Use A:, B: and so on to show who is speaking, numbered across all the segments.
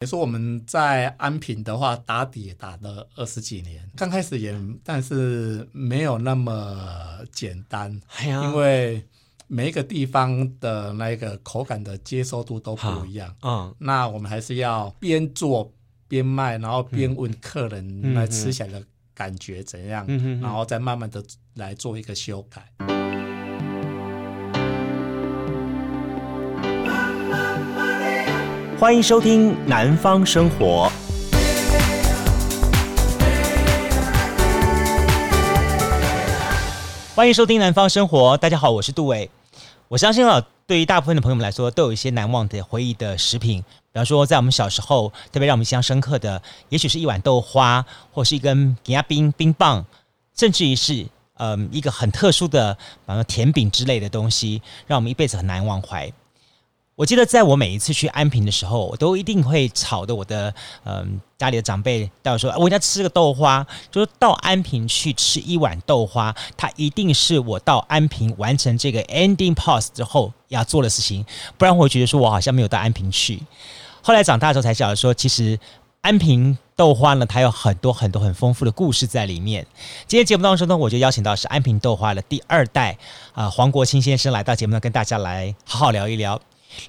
A: 比如说我们在安平的话，打底也打了二十几年，刚开始也，但是没有那么简单，
B: 哎，
A: 因为每一个地方的那个口感的接受度都不一样。
B: 嗯，
A: 那我们还是要边做边卖，然后边问客人来吃起来的感觉怎样，
B: 嗯、
A: 然后再慢慢的来做一个修改。
B: 欢迎收听《南方生活》。欢迎收听《南方生活》。大家好，我是杜伟。我相信啊，对于大部分的朋友们来说，都有一些难忘的回忆的食品。比方说，在我们小时候，特别让我们印象深刻的，也许是一碗豆花，或是一根吉亚冰冰棒，甚至于是嗯一个很特殊的，比方说甜饼之类的东西，让我们一辈子很难忘怀。我记得在我每一次去安平的时候，我都一定会吵的我的嗯、家里的长辈带我说，我要吃个豆花，就是到安平去吃一碗豆花，它一定是我到安平完成这个 ending pause 之后要做的事情，不然我会觉得说我好像没有到安平去。后来长大之后才晓得说，其实安平豆花呢，它有很多很多很丰富的故事在里面。今天节目当中呢，我就邀请到是安平豆花的第二代啊、黄国清先生来到节目呢，跟大家来好好聊一聊。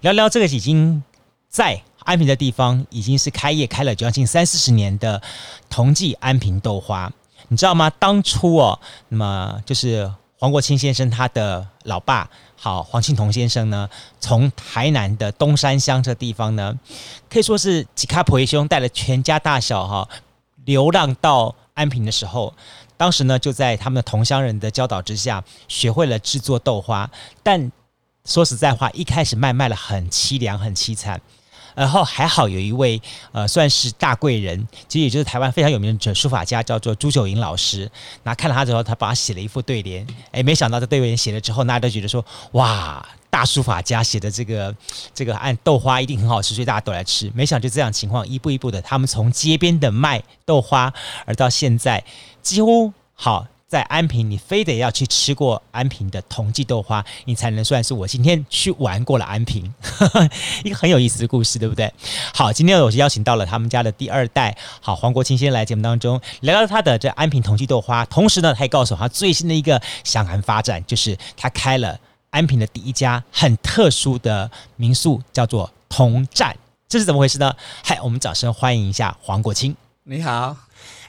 B: 聊聊这个已经在安平的地方，已经是开业开了将近三四十年的同济安平豆花，你知道吗？当初哦，那么就是黄国清先生他的老爸，好黄庆同先生呢，从台南的东山乡这地方呢，可以说是几卡婆兄带了全家大小哈流浪到安平的时候，当时呢就在他们的同乡人的教导之下，学会了制作豆花，但。说实在话，一开始卖卖了很凄凉，很凄惨。然后还好有一位呃，算是大贵人，其实也就是台湾非常有名的书法家，叫做朱九银老师。那看了他之后，他帮他写了一副对联。哎，没想到这对联写了之后，大家都觉得说，哇，大书法家写的这个这个按豆花一定很好吃，所以大家都来吃。没想就这样情况，一步一步的，他们从街边的卖豆花，而到现在几乎好。在安平，你非得要去吃过安平的同济豆花，你才能算是我今天去玩过了安平，一个很有意思的故事，对不对？好，今天我是邀请到了他们家的第二代，好，黄国清先来节目当中聊聊他的这安平同济豆花，同时呢，他也告诉我他最新的一个想谈发展，就是他开了安平的第一家很特殊的民宿，叫做同站，这是怎么回事呢？嗨，我们掌声欢迎一下黄国清，
A: 你好。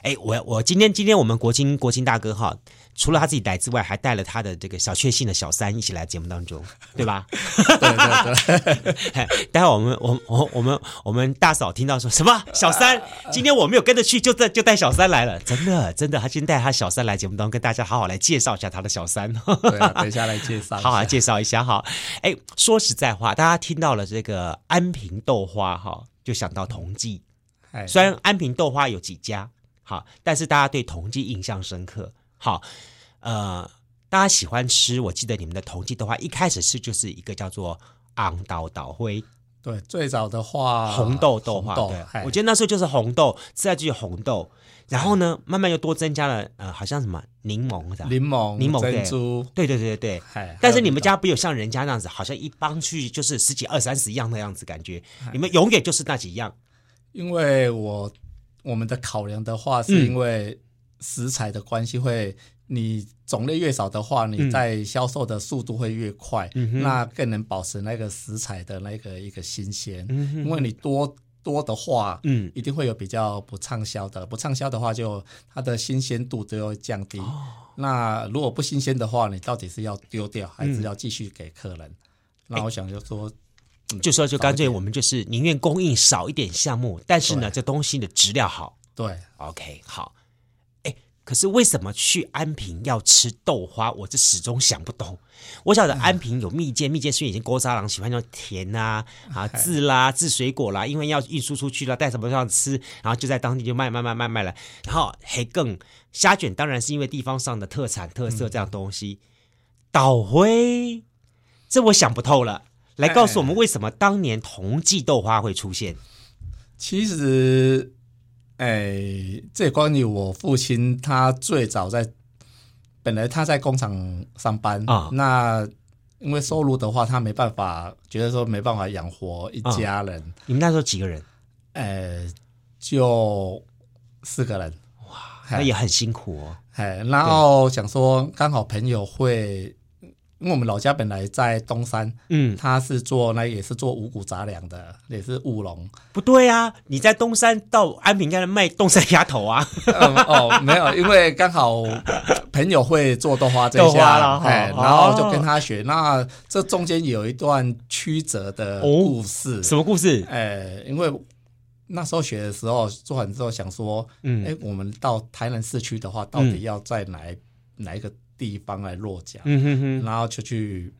B: 哎，我我今天今天我们国清国清大哥哈，除了他自己来之外，还带了他的这个小确幸的小三一起来节目当中，对吧？
A: 对对对。
B: 待会儿我们我我我们我们大嫂听到说什么小三，今天我没有跟着去，就带就带小三来了，真的真的，他今天带他小三来节目当中，跟大家好好来介绍一下他的小三。
A: 对啊，等一下来介绍，
B: 好好介绍一下哈。哎，说实在话，大家听到了这个安平豆花哈，就想到同济。哎，虽然安平豆花有几家。好，但是大家对同济印象深刻。好，呃，大家喜欢吃。我记得你们的同济的话，一开始吃就是一个叫做昂岛岛灰。
A: 对，最早的话
B: 红豆豆花。豆对，我觉得那时候就是红豆，再就是红豆，然后呢，慢慢又多增加了呃，好像什么柠檬的
A: 柠檬、柠檬珍珠。
B: 对对对对对。但是你们家不有像人家那样子，好像一帮去就是十几二三十样那样子感觉，你们永远就是那几样。
A: 因为我。我们的考量的话，是因为食材的关系，会你种类越少的话，你在销售的速度会越快，嗯、那更能保持那个食材的那个一个新鲜。嗯、因为你多多的话，嗯，一定会有比较不畅销的，不畅销的话，就它的新鲜度都会降低。哦、那如果不新鲜的话，你到底是要丢掉，还是要继续给客人？嗯、那我想就说。
B: 就说就干脆我们就是宁愿供应少一点项目，但是呢，这东西的质量好。
A: 对
B: ，OK，好。哎，可是为什么去安平要吃豆花？我这始终想不通。我晓得安平有蜜饯，蜜饯是已经郭渣郎喜欢用甜啊 啊渍啦渍水果啦，因为要运输出去了，带什么上吃，然后就在当地就卖卖卖卖卖了。然后还更虾卷，当然是因为地方上的特产特色这样东西。岛灰，这我想不透了。来告诉我们为什么当年同济豆花会出现？
A: 其实，哎，这关于我父亲，他最早在本来他在工厂上班啊，那因为收入的话，他没办法，觉得说没办法养活一家人。
B: 啊、你们那时候几个人？
A: 呃，就四个人，
B: 哇，那也很辛苦哦。
A: 哎，然后想说刚好朋友会。因为我们老家本来在东山，嗯，他是做那也是做五谷杂粮的，也是务农。
B: 不对啊，你在东山到安平，应该卖东山鸭头啊？
A: 嗯、哦，没有，因为刚好朋友会做豆花这下，了哎，然后就跟他学。哦、那这中间有一段曲折的故事，
B: 哦、什么故事？
A: 哎，因为那时候学的时候做完之后想说，嗯，哎，我们到台南市区的话，到底要在哪、嗯、哪一个？地方来落脚，嗯哼哼，然后就去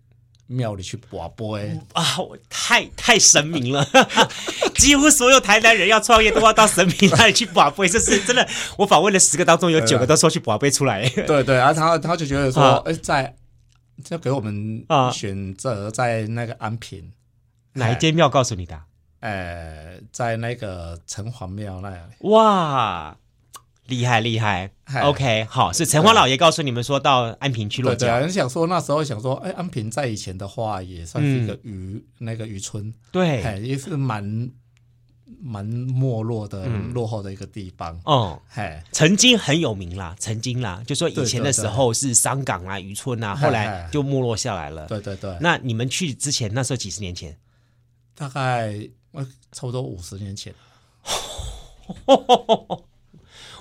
A: 庙里去跋杯
B: 啊，我太太神明了，几乎所有台南人要创业都要到神明那里去拔杯，这是真的。我访问了十个当中有九个都说去拔杯出来，
A: 对对啊，他他就觉得说，哎，在就给我们选择在那个安平
B: 哪一间庙告诉你的？
A: 呃，在那个城隍庙那里，
B: 哇。厉害厉害，OK，好，是城隍老爷告诉你们说到安平去落脚。
A: 对，想说那时候想说，哎，安平在以前的话也算是一个渔那个渔村，
B: 对，
A: 也是蛮蛮没落的落后的一个地方。哦，哎，
B: 曾经很有名啦，曾经啦，就说以前的时候是商港啊、渔村啊，后来就没落下来了。
A: 对对对。
B: 那你们去之前，那时候几十年前，
A: 大概差不多五十年前。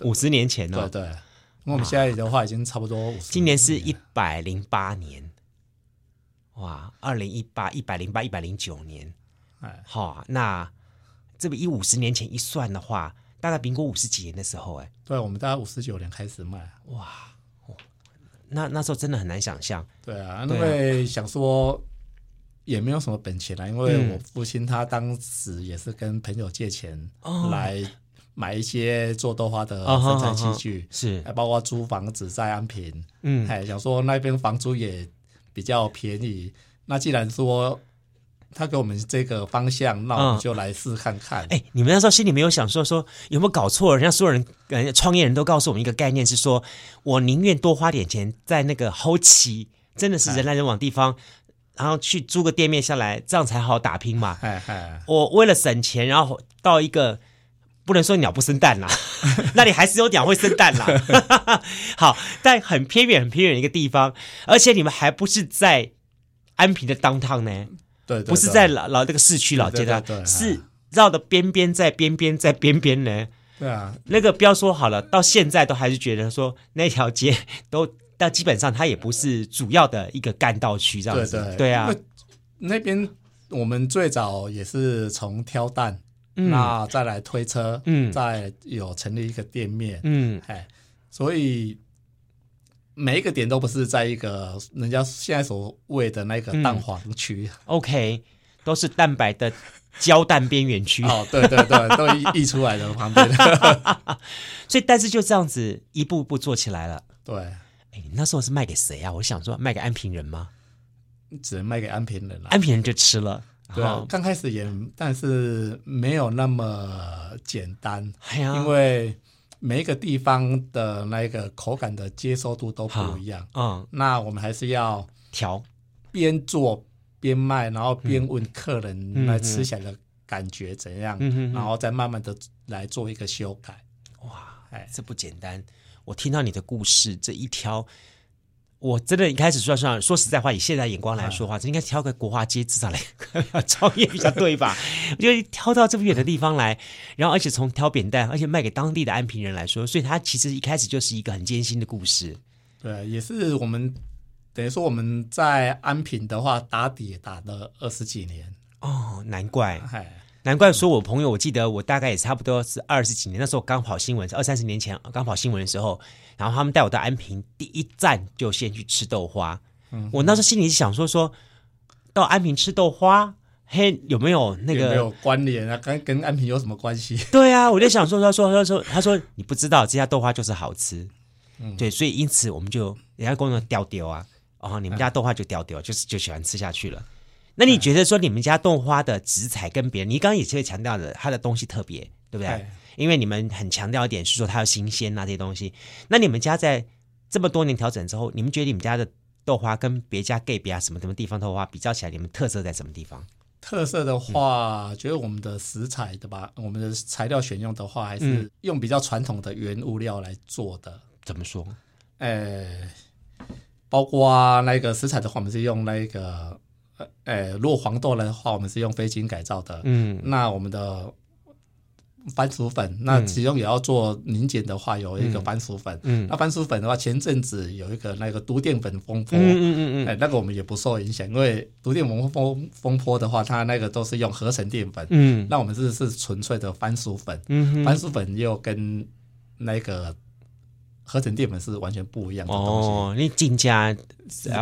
B: 五十年前呢？
A: 对对，那我们现在的话已经差不多五十。
B: 今年是一百零八年，哇，二零一八一百零八一百零九年，哎，好，那这个一五十年前一算的话，大概民国五十几年的时候，哎，
A: 对，我们大概五十九年开始卖，
B: 哇，那那时候真的很难想象。
A: 对啊，因为想说也没有什么本钱啦，因为我父亲他当时也是跟朋友借钱来。买一些做豆花的生产器具，是，还包括租房子在安平，嗯，哎想说那边房租也比较便宜。那既然说他给我们这个方向，那我们就来试看看。
B: 哎，你们那时候心里没有想说说有没有搞错？人家所有人，人家创业人都告诉我们一个概念是说，我宁愿多花点钱在那个后期，真的是人来人往地方，然后去租个店面下来，这样才好打拼嘛。哎哎，我为了省钱，然后到一个。不能说鸟不生蛋啦，那里还是有鸟会生蛋啦。好，但很偏远、很偏远的一个地方，而且你们还不是在安平的 downtown 呢，
A: 对，对，对，
B: 不是在老老这个市区老街段，是绕的边边在边边在边边呢。
A: 对啊，
B: 那个不要说好了，到现在都还是觉得说那条街都，但基本上它也不是主要的一个干道区这样子。对，对，对，对啊，
A: 那边我们最早也是从挑担。嗯、那再来推车，嗯，再有成立一个店面，嗯，哎，所以每一个点都不是在一个人家现在所谓的那个蛋黄区，嗯
B: ，OK，都是蛋白的焦蛋边缘区。
A: 哦，对对对，都溢出来的旁边。
B: 所以，但是就这样子一步一步做起来了。
A: 对，
B: 哎，你那时候是卖给谁啊？我想说，卖给安平人吗？
A: 只能卖给安平人了，
B: 安平人就吃了。
A: 对啊，刚开始也，但是没有那么简单，因为每一个地方的那个口感的接受度都不一样。嗯，那我们还是要调，边做边卖，然后边问客人来吃起来的感觉怎样，然后再慢慢的来做一个修改。
B: 哇，哎，这不简单。我听到你的故事，这一挑。我真的一开始算算说实在话，以现在眼光来说话，这应该挑个国华街至少来 创业比较对吧？就挑到这么远的地方来，然后而且从挑扁担，而且卖给当地的安平人来说，所以他其实一开始就是一个很艰辛的故事。
A: 对，也是我们等于说我们在安平的话打底也打了二十几年
B: 哦，难怪。难怪说，我朋友，我记得我大概也差不多是二十几年，那时候刚跑新闻，二三十年前刚跑新闻的时候，然后他们带我到安平，第一站就先去吃豆花。嗯、我那时候心里想说，说到安平吃豆花，嘿，有没有那个有没有
A: 关联啊？跟跟安平有什么关系？
B: 对啊，我就想说，他说，他说，他说，你不知道这家豆花就是好吃，嗯、对，所以因此我们就人家跟我说丢丢啊，哦，你们家豆花就丢丢，就是就喜欢吃下去了。那你觉得说你们家豆花的食材跟别人，你刚刚也是会强调的，它的东西特别，对不对？对，因为你们很强调一点是说它要新鲜啊这些东西。那你们家在这么多年调整之后，你们觉得你们家的豆花跟别家 gay 别啊什么什么地方豆花比较起来，你们特色在什么地方？
A: 特色的话，嗯、觉得我们的食材的吧，我们的材料选用的话，还是用比较传统的原物料来做的。
B: 怎么说？
A: 呃，包括那个食材的话，我们是用那个，呃，如果黄豆的话，我们是用非精改造的。嗯，那我们的。番薯粉，那其中也要做凝结的话，有一个番薯粉。嗯，那番薯粉的话，前阵子有一个那个毒淀粉风波。嗯嗯嗯哎，那个我们也不受影响，因为毒淀粉风风波的话，它那个都是用合成淀粉。嗯，那我们是是纯粹的番薯粉。嗯，番薯粉又跟那个。合成淀粉是完全不一样的东西。哦，
B: 你进家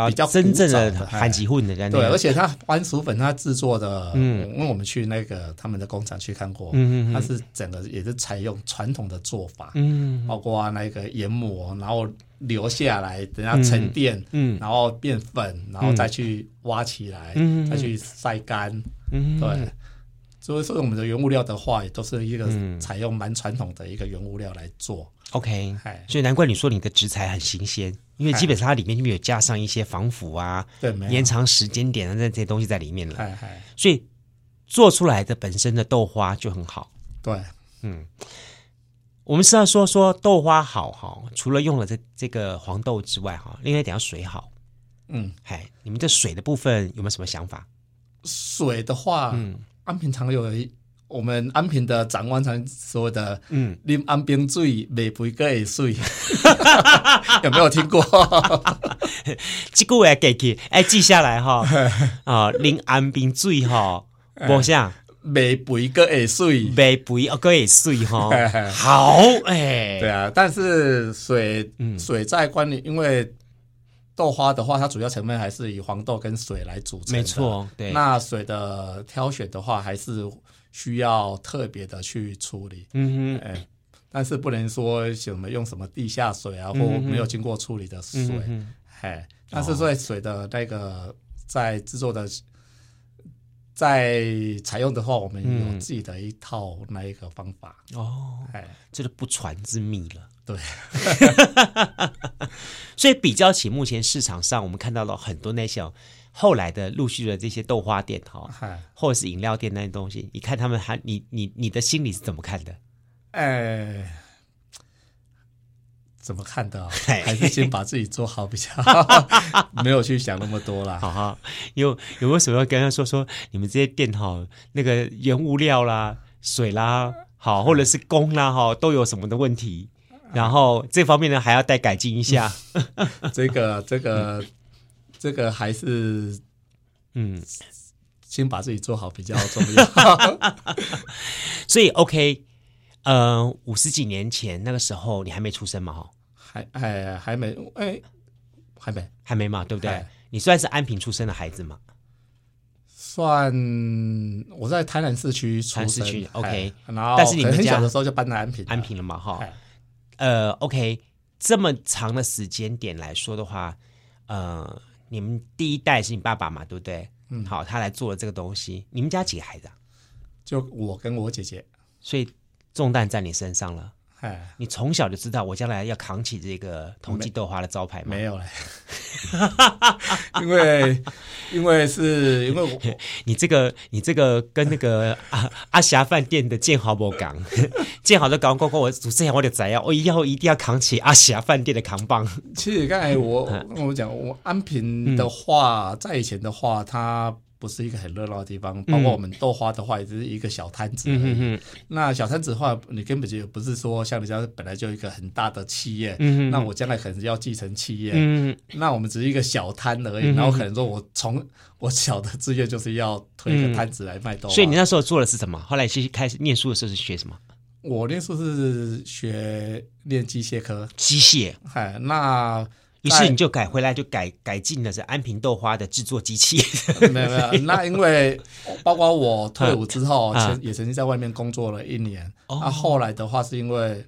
B: 比较真正的番薯粉的概念。
A: 对，而且它番薯粉它制作的，嗯，因为我们去那个他们的工厂去看过，嗯，它是整个也是采用传统的做法，嗯，包括那个研磨，然后留下来，等下沉淀，嗯，然后变粉，然后再去挖起来，嗯，再去晒干，嗯，对。所以说，我们的原物料的话，也都是一个采用蛮传统的一个原物料来做。
B: OK，所以难怪你说你的食材很新鲜，因为基本上它里面就没有加上一些防腐啊，对，延长时间点的那些东西在里面了。所以做出来的本身的豆花就很好。
A: 对，
B: 嗯，我们是要说说豆花好哈，除了用了这这个黄豆之外哈，另外点要水好。嗯，嗨，你们这水的部分有没有什么想法？
A: 水的话，嗯，安平常有一。我们安平的长官常说的，嗯，啉安平水，未肥个会水，有没有听过？
B: 这句话记起，哎，记下来哈。啊，啉安平水哈，我想
A: 未肥个会水，
B: 未肥个会水哈。好，哎，
A: 对啊，但是水水在关里，因为豆花的话，它主要成分还是以黄豆跟水来组成。
B: 没错，对。
A: 那水的挑选的话，还是。需要特别的去处理，嗯哼，哎，但是不能说什么用什么地下水啊，或没有经过处理的水，哎，但是在水的那个在制作的，在采用的话，我们有自己的一套那一个方法。
B: 哦，哎，这是不传之秘了，
A: 对，
B: 所以比较起目前市场上，我们看到了很多那些。后来的陆续的这些豆花店哈，或者是饮料店那些东西，你看他们还你你你的心里是怎么看的？
A: 哎，怎么看的？还是先把自己做好比较，没有去想那么多啦。
B: 好哈，有有没有什么要跟他说说？你们这些店哈，那个原物料啦、水啦，好，或者是工啦哈，都有什么的问题？然后这方面呢，还要再改进一下。
A: 这个这个。这个还是，嗯，先把自己做好比较重要。
B: 所以，OK，呃，五十几年前那个时候，你还没出生嘛？哈，
A: 还哎还没哎还没
B: 还没嘛？对不对？哎、你算是安平出生的孩子吗？
A: 算，我在台南市区出生。
B: 市区 OK，
A: 然后但是你们很小的时候就搬到安平，
B: 安平了嘛？哈，哎、呃，OK，这么长的时间点来说的话，呃。你们第一代是你爸爸嘛，对不对？嗯，好，他来做了这个东西。你们家几个孩子啊？
A: 就我跟我姐姐，
B: 所以重担在你身上了。哎，你从小就知道我将来要扛起这个同济豆花的招牌吗？
A: 没有嘞，因为因为是因为我
B: 你这个你这个跟那个阿阿霞饭店的建豪不 讲，建豪的讲过过我主持人我就知啊，我以后一定要扛起阿霞饭店的扛棒。
A: 其实刚才我我讲我安平的话，在以前的话，他。不是一个很热闹的地方，包括我们豆花的话，也只是一个小摊子而已。嗯、哼哼，那小摊子的话，你根本就不是说像人家本来就一个很大的企业，嗯、哼那我将来可能要继承企业，嗯、哼那我们只是一个小摊而已。嗯、然后可能说我从 我小的志愿就是要推一个摊子来卖豆花。
B: 所以你那时候做的是什么？后来其实开始念书的时候是学什么？
A: 我念书是学练机械科，
B: 机械。
A: 哎，那。
B: 于是你就改回来，就改改进了这安平豆花的制作机器。
A: 没有没有，那因为 包括我退伍之后，曾也曾经在外面工作了一年。那后来的话，是因为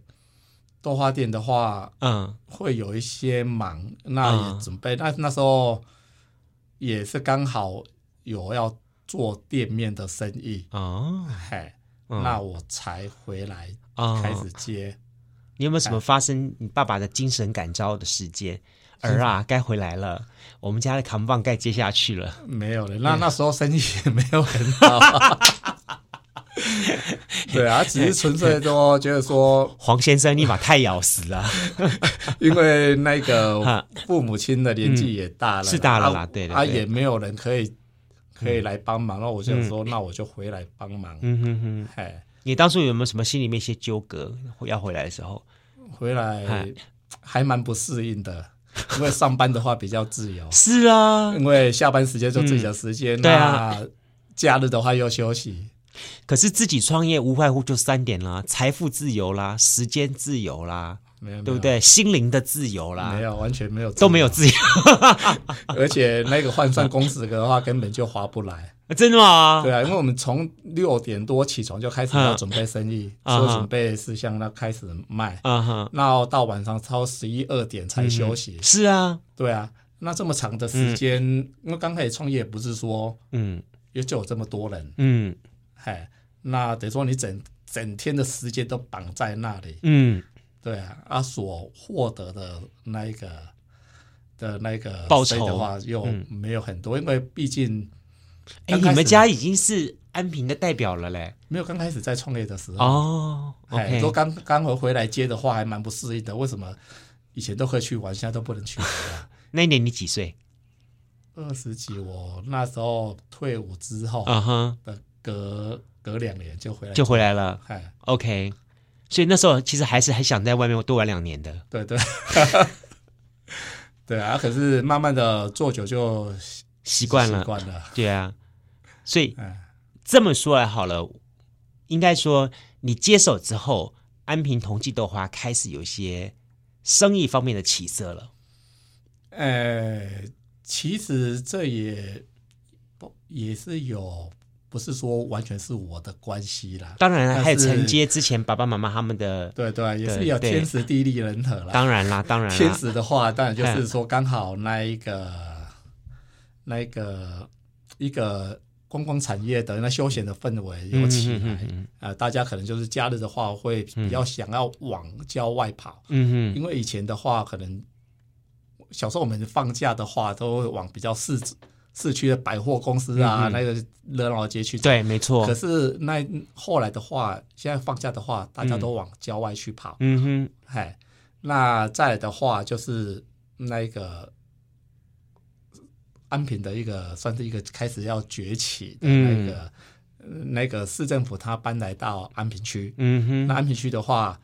A: 豆花店的话，嗯，会有一些忙，那也准备。那那时候也是刚好有要做店面的生意哦，嘿，那我才回来开始接。
B: 你有没有什么发生你爸爸的精神感召的时间？儿啊，该回来了，我们家的扛棒该接下去了。
A: 没有了，那那时候生意也没有很好。对啊，只是纯粹说觉得说
B: 黄先生你把太咬死了，
A: 因为那个父母亲的年纪也大了，
B: 是大了啦，对的，
A: 啊，也没有人可以可以来帮忙，那我就说，那我就回来帮忙。嗯哼哼，
B: 哎，你当初有没有什么心里面一些纠葛？要回来的时候，
A: 回来还蛮不适应的，因为上班的话比较自由，
B: 是啊，
A: 因为下班时间就自己的时间，对啊，假日的话又休息。
B: 可是自己创业无外乎就三点啦：财富自由啦，时间自由啦，没有对不对？心灵的自由啦，
A: 没有，完全没有，
B: 都没有自由。
A: 而且那个换算工资的话，根本就划不来。
B: 真的吗？
A: 对啊，因为我们从六点多起床就开始要准备生意，做准备事项，那开始卖。那到晚上超十一二点才休息。
B: 是啊，
A: 对啊，那这么长的时间，因为刚开始创业不是说，嗯，也就有这么多人，嗯。哎，那等于说你整整天的时间都绑在那里，嗯，对啊，啊，所获得的那一个的那个
B: 报酬
A: 的话又没有很多，因为毕竟，
B: 哎，你们家已经是安平的代表了嘞，
A: 没有刚开始在创业的时候哦，哎，说刚刚回回来接的话还蛮不适应的，为什么以前都可以去玩，现在都不能去玩了？
B: 那一年你几岁？
A: 二十几，我那时候退伍之后，啊哈。隔隔两年就回来，
B: 就回来了。嗨，OK，所以那时候其实还是还想在外面多玩两年的。
A: 对对，对啊。可是慢慢的做久就习惯了，习惯了。
B: 对啊，所以这么说来好了，应该说你接手之后，安平同济豆花开始有一些生意方面的起色了。
A: 呃，其实这也不也是有。不是说完全是我的关系啦，
B: 当然还有承接之前爸爸妈妈他们的，
A: 对对，也是有天时地利人和啦。
B: 当然啦，当然啦，
A: 天时的话，当然就是说 刚好那一个那个一个观光产业的那休闲的氛围有起来。啊，大家可能就是假日的话会比较想要往郊外跑，嗯哼，因为以前的话可能小时候我们放假的话都会往比较市市区的百货公司啊，嗯、那个热闹的街区，
B: 对，没错。
A: 可是那后来的话，现在放假的话，大家都往郊外去跑。嗯哼，嗨，那再来的话就是那个安平的一个，算是一个开始要崛起的那个、嗯、那个市政府，他搬来到安平区。嗯哼，那安平区的话，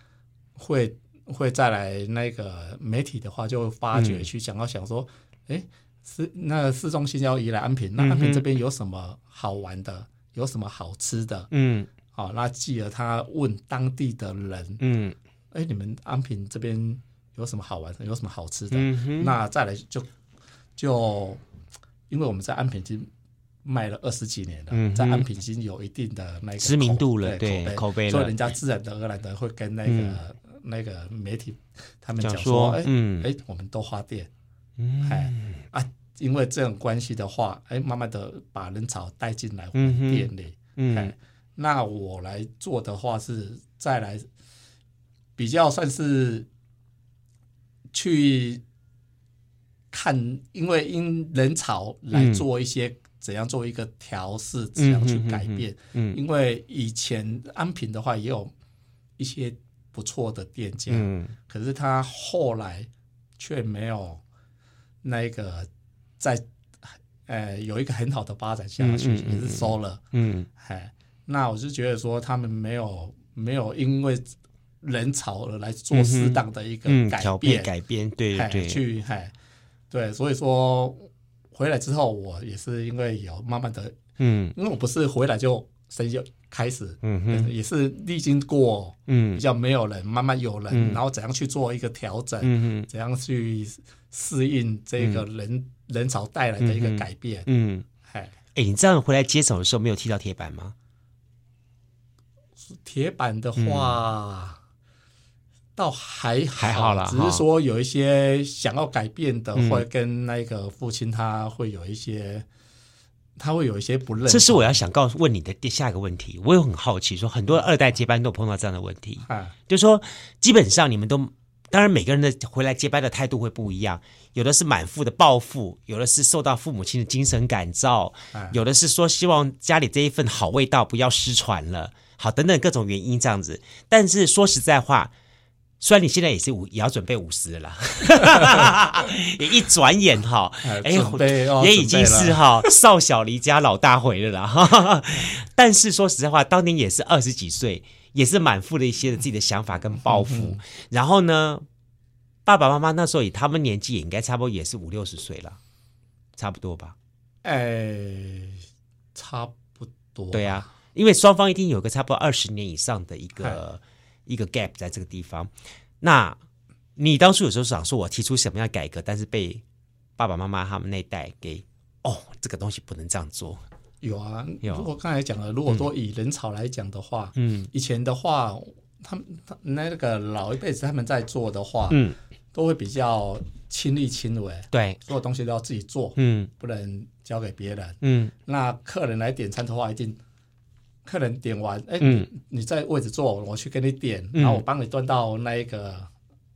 A: 会会再来那个媒体的话，就发掘去想要想说，哎、嗯。市那市中心要移来安平，那安平这边有什么好玩的？有什么好吃的？嗯，好，那继而他问当地的人，嗯，哎，你们安平这边有什么好玩的？有什么好吃的？嗯，那再来就就因为我们在安平已经卖了二十几年了，嗯、在安平已经有一定的那个
B: 知名度了，对，对口碑，
A: 所以人家自然而然的会跟那个、嗯、那个媒体他们讲说，哎，嗯，哎，我们都花店，嗯，哎啊。因为这种关系的话，哎，慢慢的把人潮带进来我们店里，嗯，嗯，那我来做的话是再来比较算是去看，因为因人潮来做一些怎样做一个调试，怎样去改变，嗯，因为以前安平的话也有一些不错的店家，嗯，可是他后来却没有那个。在，呃，有一个很好的发展下去，也是收了，嗯，哎，那我就觉得说，他们没有没有因为人潮而来做适当的一个改变，
B: 嗯嗯、改变，对对，对。
A: 去，哎，对，所以说回来之后，我也是因为有慢慢的，嗯，因为我不是回来就生意就开始，嗯哼，也是历经过，嗯，比较没有人，慢慢有人，嗯、然后怎样去做一个调整，嗯哼，怎样去适应这个人。嗯。人潮带来的一个改变，嗯，哎、嗯，
B: 哎，你这样回来接手的时候没有踢到铁板吗？
A: 铁板的话，嗯、倒还好
B: 还好啦，
A: 只是说有一些想要改变的，会跟那个父亲他会有一些，嗯、他会有一些不认。
B: 这是我要想告诉问你的第下一个问题，我也很好奇，说很多二代接班都碰到这样的问题，啊、就是说基本上你们都当然每个人的回来接班的态度会不一样，有的是满腹的抱负，有的是受到父母亲的精神感召，有的是说希望家里这一份好味道不要失传了，好等等各种原因这样子。但是说实在话。虽然你现在也是五，也要准备五十了，也一转眼哈，哎，也已经是哈少小离家老大回了啦。但是说实在话，当年也是二十几岁，也是满腹的一些的自己的想法跟抱负。嗯、然后呢，爸爸妈妈那时候以他们年纪也应该差不多也是五六十岁了，差不多吧？
A: 哎，差不多。
B: 对啊，因为双方一定有个差不多二十年以上的一个。一个 gap 在这个地方，那你当初有时候想说，我提出什么样改革，但是被爸爸妈妈他们那代给哦，这个东西不能这样做。
A: 有啊，有。如果刚才讲了，如果说以人潮来讲的话，嗯，以前的话，他们他那个老一辈子他们在做的话，嗯，都会比较亲力亲为，
B: 对，
A: 所有东西都要自己做，嗯，不能交给别人，嗯。那客人来点餐的话，一定。客人点完，哎、欸，嗯、你在位置坐，我去给你点，嗯、然后我帮你端到那一个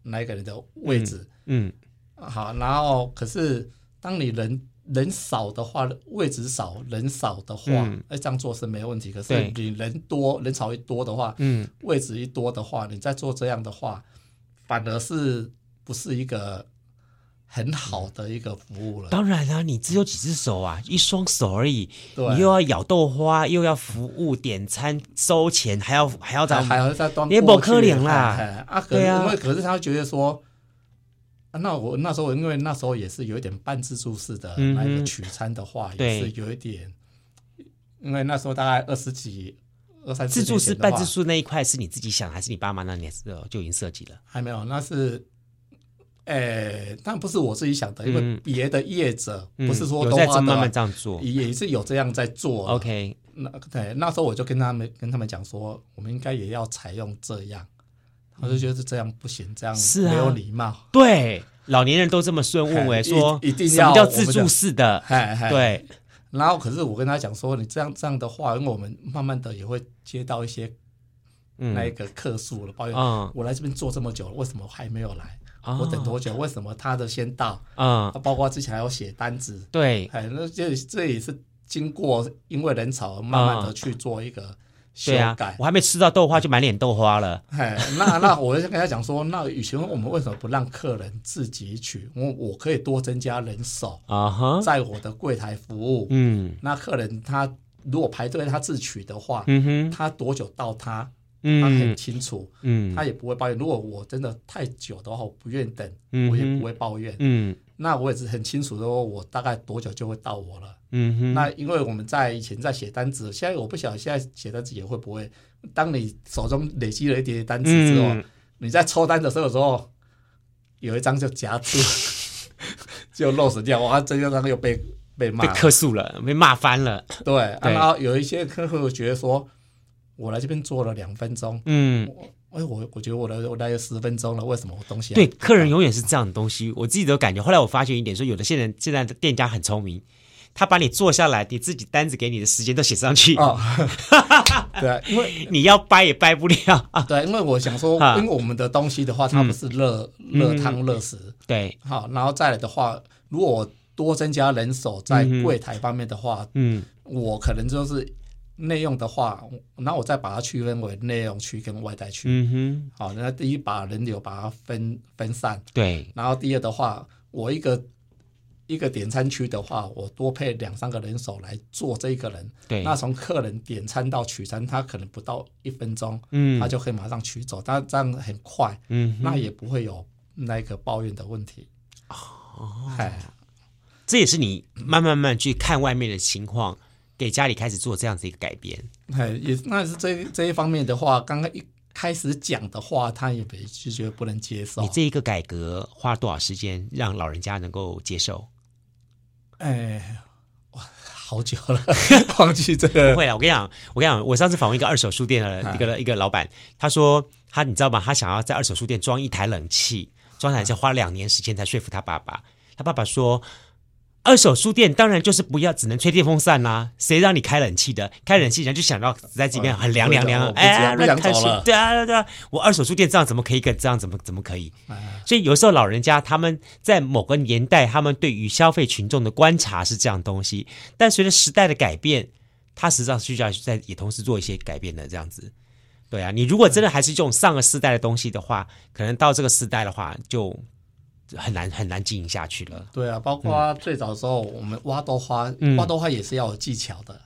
A: 那一个人的位置，嗯，嗯。好，然后可是当你人人少的话，位置少，人少的话，哎、嗯，这样做是没问题。可是你人多，人潮一多的话，嗯，位置一多的话，你再做这样的话，反而是不是一个。很好的一个服务了。
B: 当然啦、啊，你只有几只手啊，一双手而已。对，你又要咬豆花，又要服务点餐、收钱，还要还要再
A: 还要再端。
B: 你不可怜啦。
A: 啊，对啊。因为可是他觉得说，啊、那我那时候因为那时候也是有一点半自助式的那个取餐的话，嗯、也是有一点。因为那时候大概二十几、二三十。
B: 自助式、半自助那一块是你自己想，还是你爸妈那年时候就已经设计了？
A: 还没有，那是。诶，但不是我自己想的，因为别的业者不是说都在
B: 慢慢这样做，
A: 也是有这样在做。
B: OK，
A: 那对那时候我就跟他们跟他们讲说，我们应该也要采用这样，我就觉得这样不行，这样是没有礼貌。
B: 对，老年人都这么顺问为说，一定要叫自助式的。对，
A: 然后可是我跟他讲说，你这样这样的话，因为我们慢慢的也会接到一些那一个客诉了，抱怨，我来这边做这么久了，为什么还没有来？我等多久？为什么他的先到？啊，包括之前还有写单子。
B: 对，
A: 哎，那这这也是经过因为人潮慢慢的去做一个修改。
B: 我还没吃到豆花就满脸豆花了。
A: 哎，那那我就跟他讲说，那以前我们为什么不让客人自己取？我我可以多增加人手啊，在我的柜台服务。嗯，那客人他如果排队他自取的话，嗯哼，他多久到他？他很清楚，嗯，他也不会抱怨。如果我真的太久的话，我不愿意等，嗯、我也不会抱怨，嗯，那我也是很清楚说，我大概多久就会到我了，嗯哼。那因为我们在以前在写单子，现在我不晓得现在写单子也会不会。当你手中累积了一点单子之后，嗯、你在抽单的时候，有时候有一张就夹住，就漏失掉，哇，这张又被被骂，
B: 被客诉了，被骂翻了。
A: 对，对然后有一些客户觉得说。我来这边坐了两分钟，嗯，哎，我我觉得我来我来有十分钟了，为什么我东西？
B: 对，客人永远是这样的东西，我自己都感觉。后来我发现一点，说有的现在现在的店家很聪明，他把你坐下来，你自己单子给你的时间都写上去。哦，
A: 对，因为
B: 你要掰也掰不了。
A: 对，因为我想说，因为我们的东西的话，它不是热热汤热食，对，好，然后再来的话，如果我多增加人手在柜台方面的话，嗯，我可能就是。内用的话，那我再把它区分为内用区跟外带区。嗯哼，好，那第一把人流把它分分散。对，然后第二的话，我一个一个点餐区的话，我多配两三个人手来做这一个人。对，那从客人点餐到取餐，他可能不到一分钟，嗯，他就可以马上取走，但这样很快，嗯，那也不会有那个抱怨的问题。
B: 哦，哎，这也是你慢慢慢去看外面的情况。给家里开始做这样子一个改变，
A: 哎，也那是这这一方面的话，刚刚一开始讲的话，他也没就觉得不能接受。
B: 你这一个改革花了多少时间，让老人家能够接受？
A: 哎，哇，好久了，忘记这个。
B: 不会了，我跟你讲，我跟你讲，我上次访问一个二手书店的一个、哎、一个老板，他说他你知道吗？他想要在二手书店装一台冷气，装台是花了两年时间才说服他爸爸。他爸爸说。二手书店当然就是不要，只能吹电风扇啦、啊。谁让你开冷气的？开冷气人就想到在这边很凉凉凉。哎，
A: 不想走了。
B: 对啊，对啊，我二手书店这样怎么可以？这样怎么怎么可以？所以有时候老人家他们在某个年代，他们对于消费群众的观察是这样东西。但随着时代的改变，他实际上需要在也同时做一些改变的这样子。对啊，你如果真的还是这种上个世代的东西的话，可能到这个时代的话就。很难很难经营下去了。
A: 对啊，包括最早的时候，嗯、我们挖豆花，嗯、挖豆花也是要有技巧的。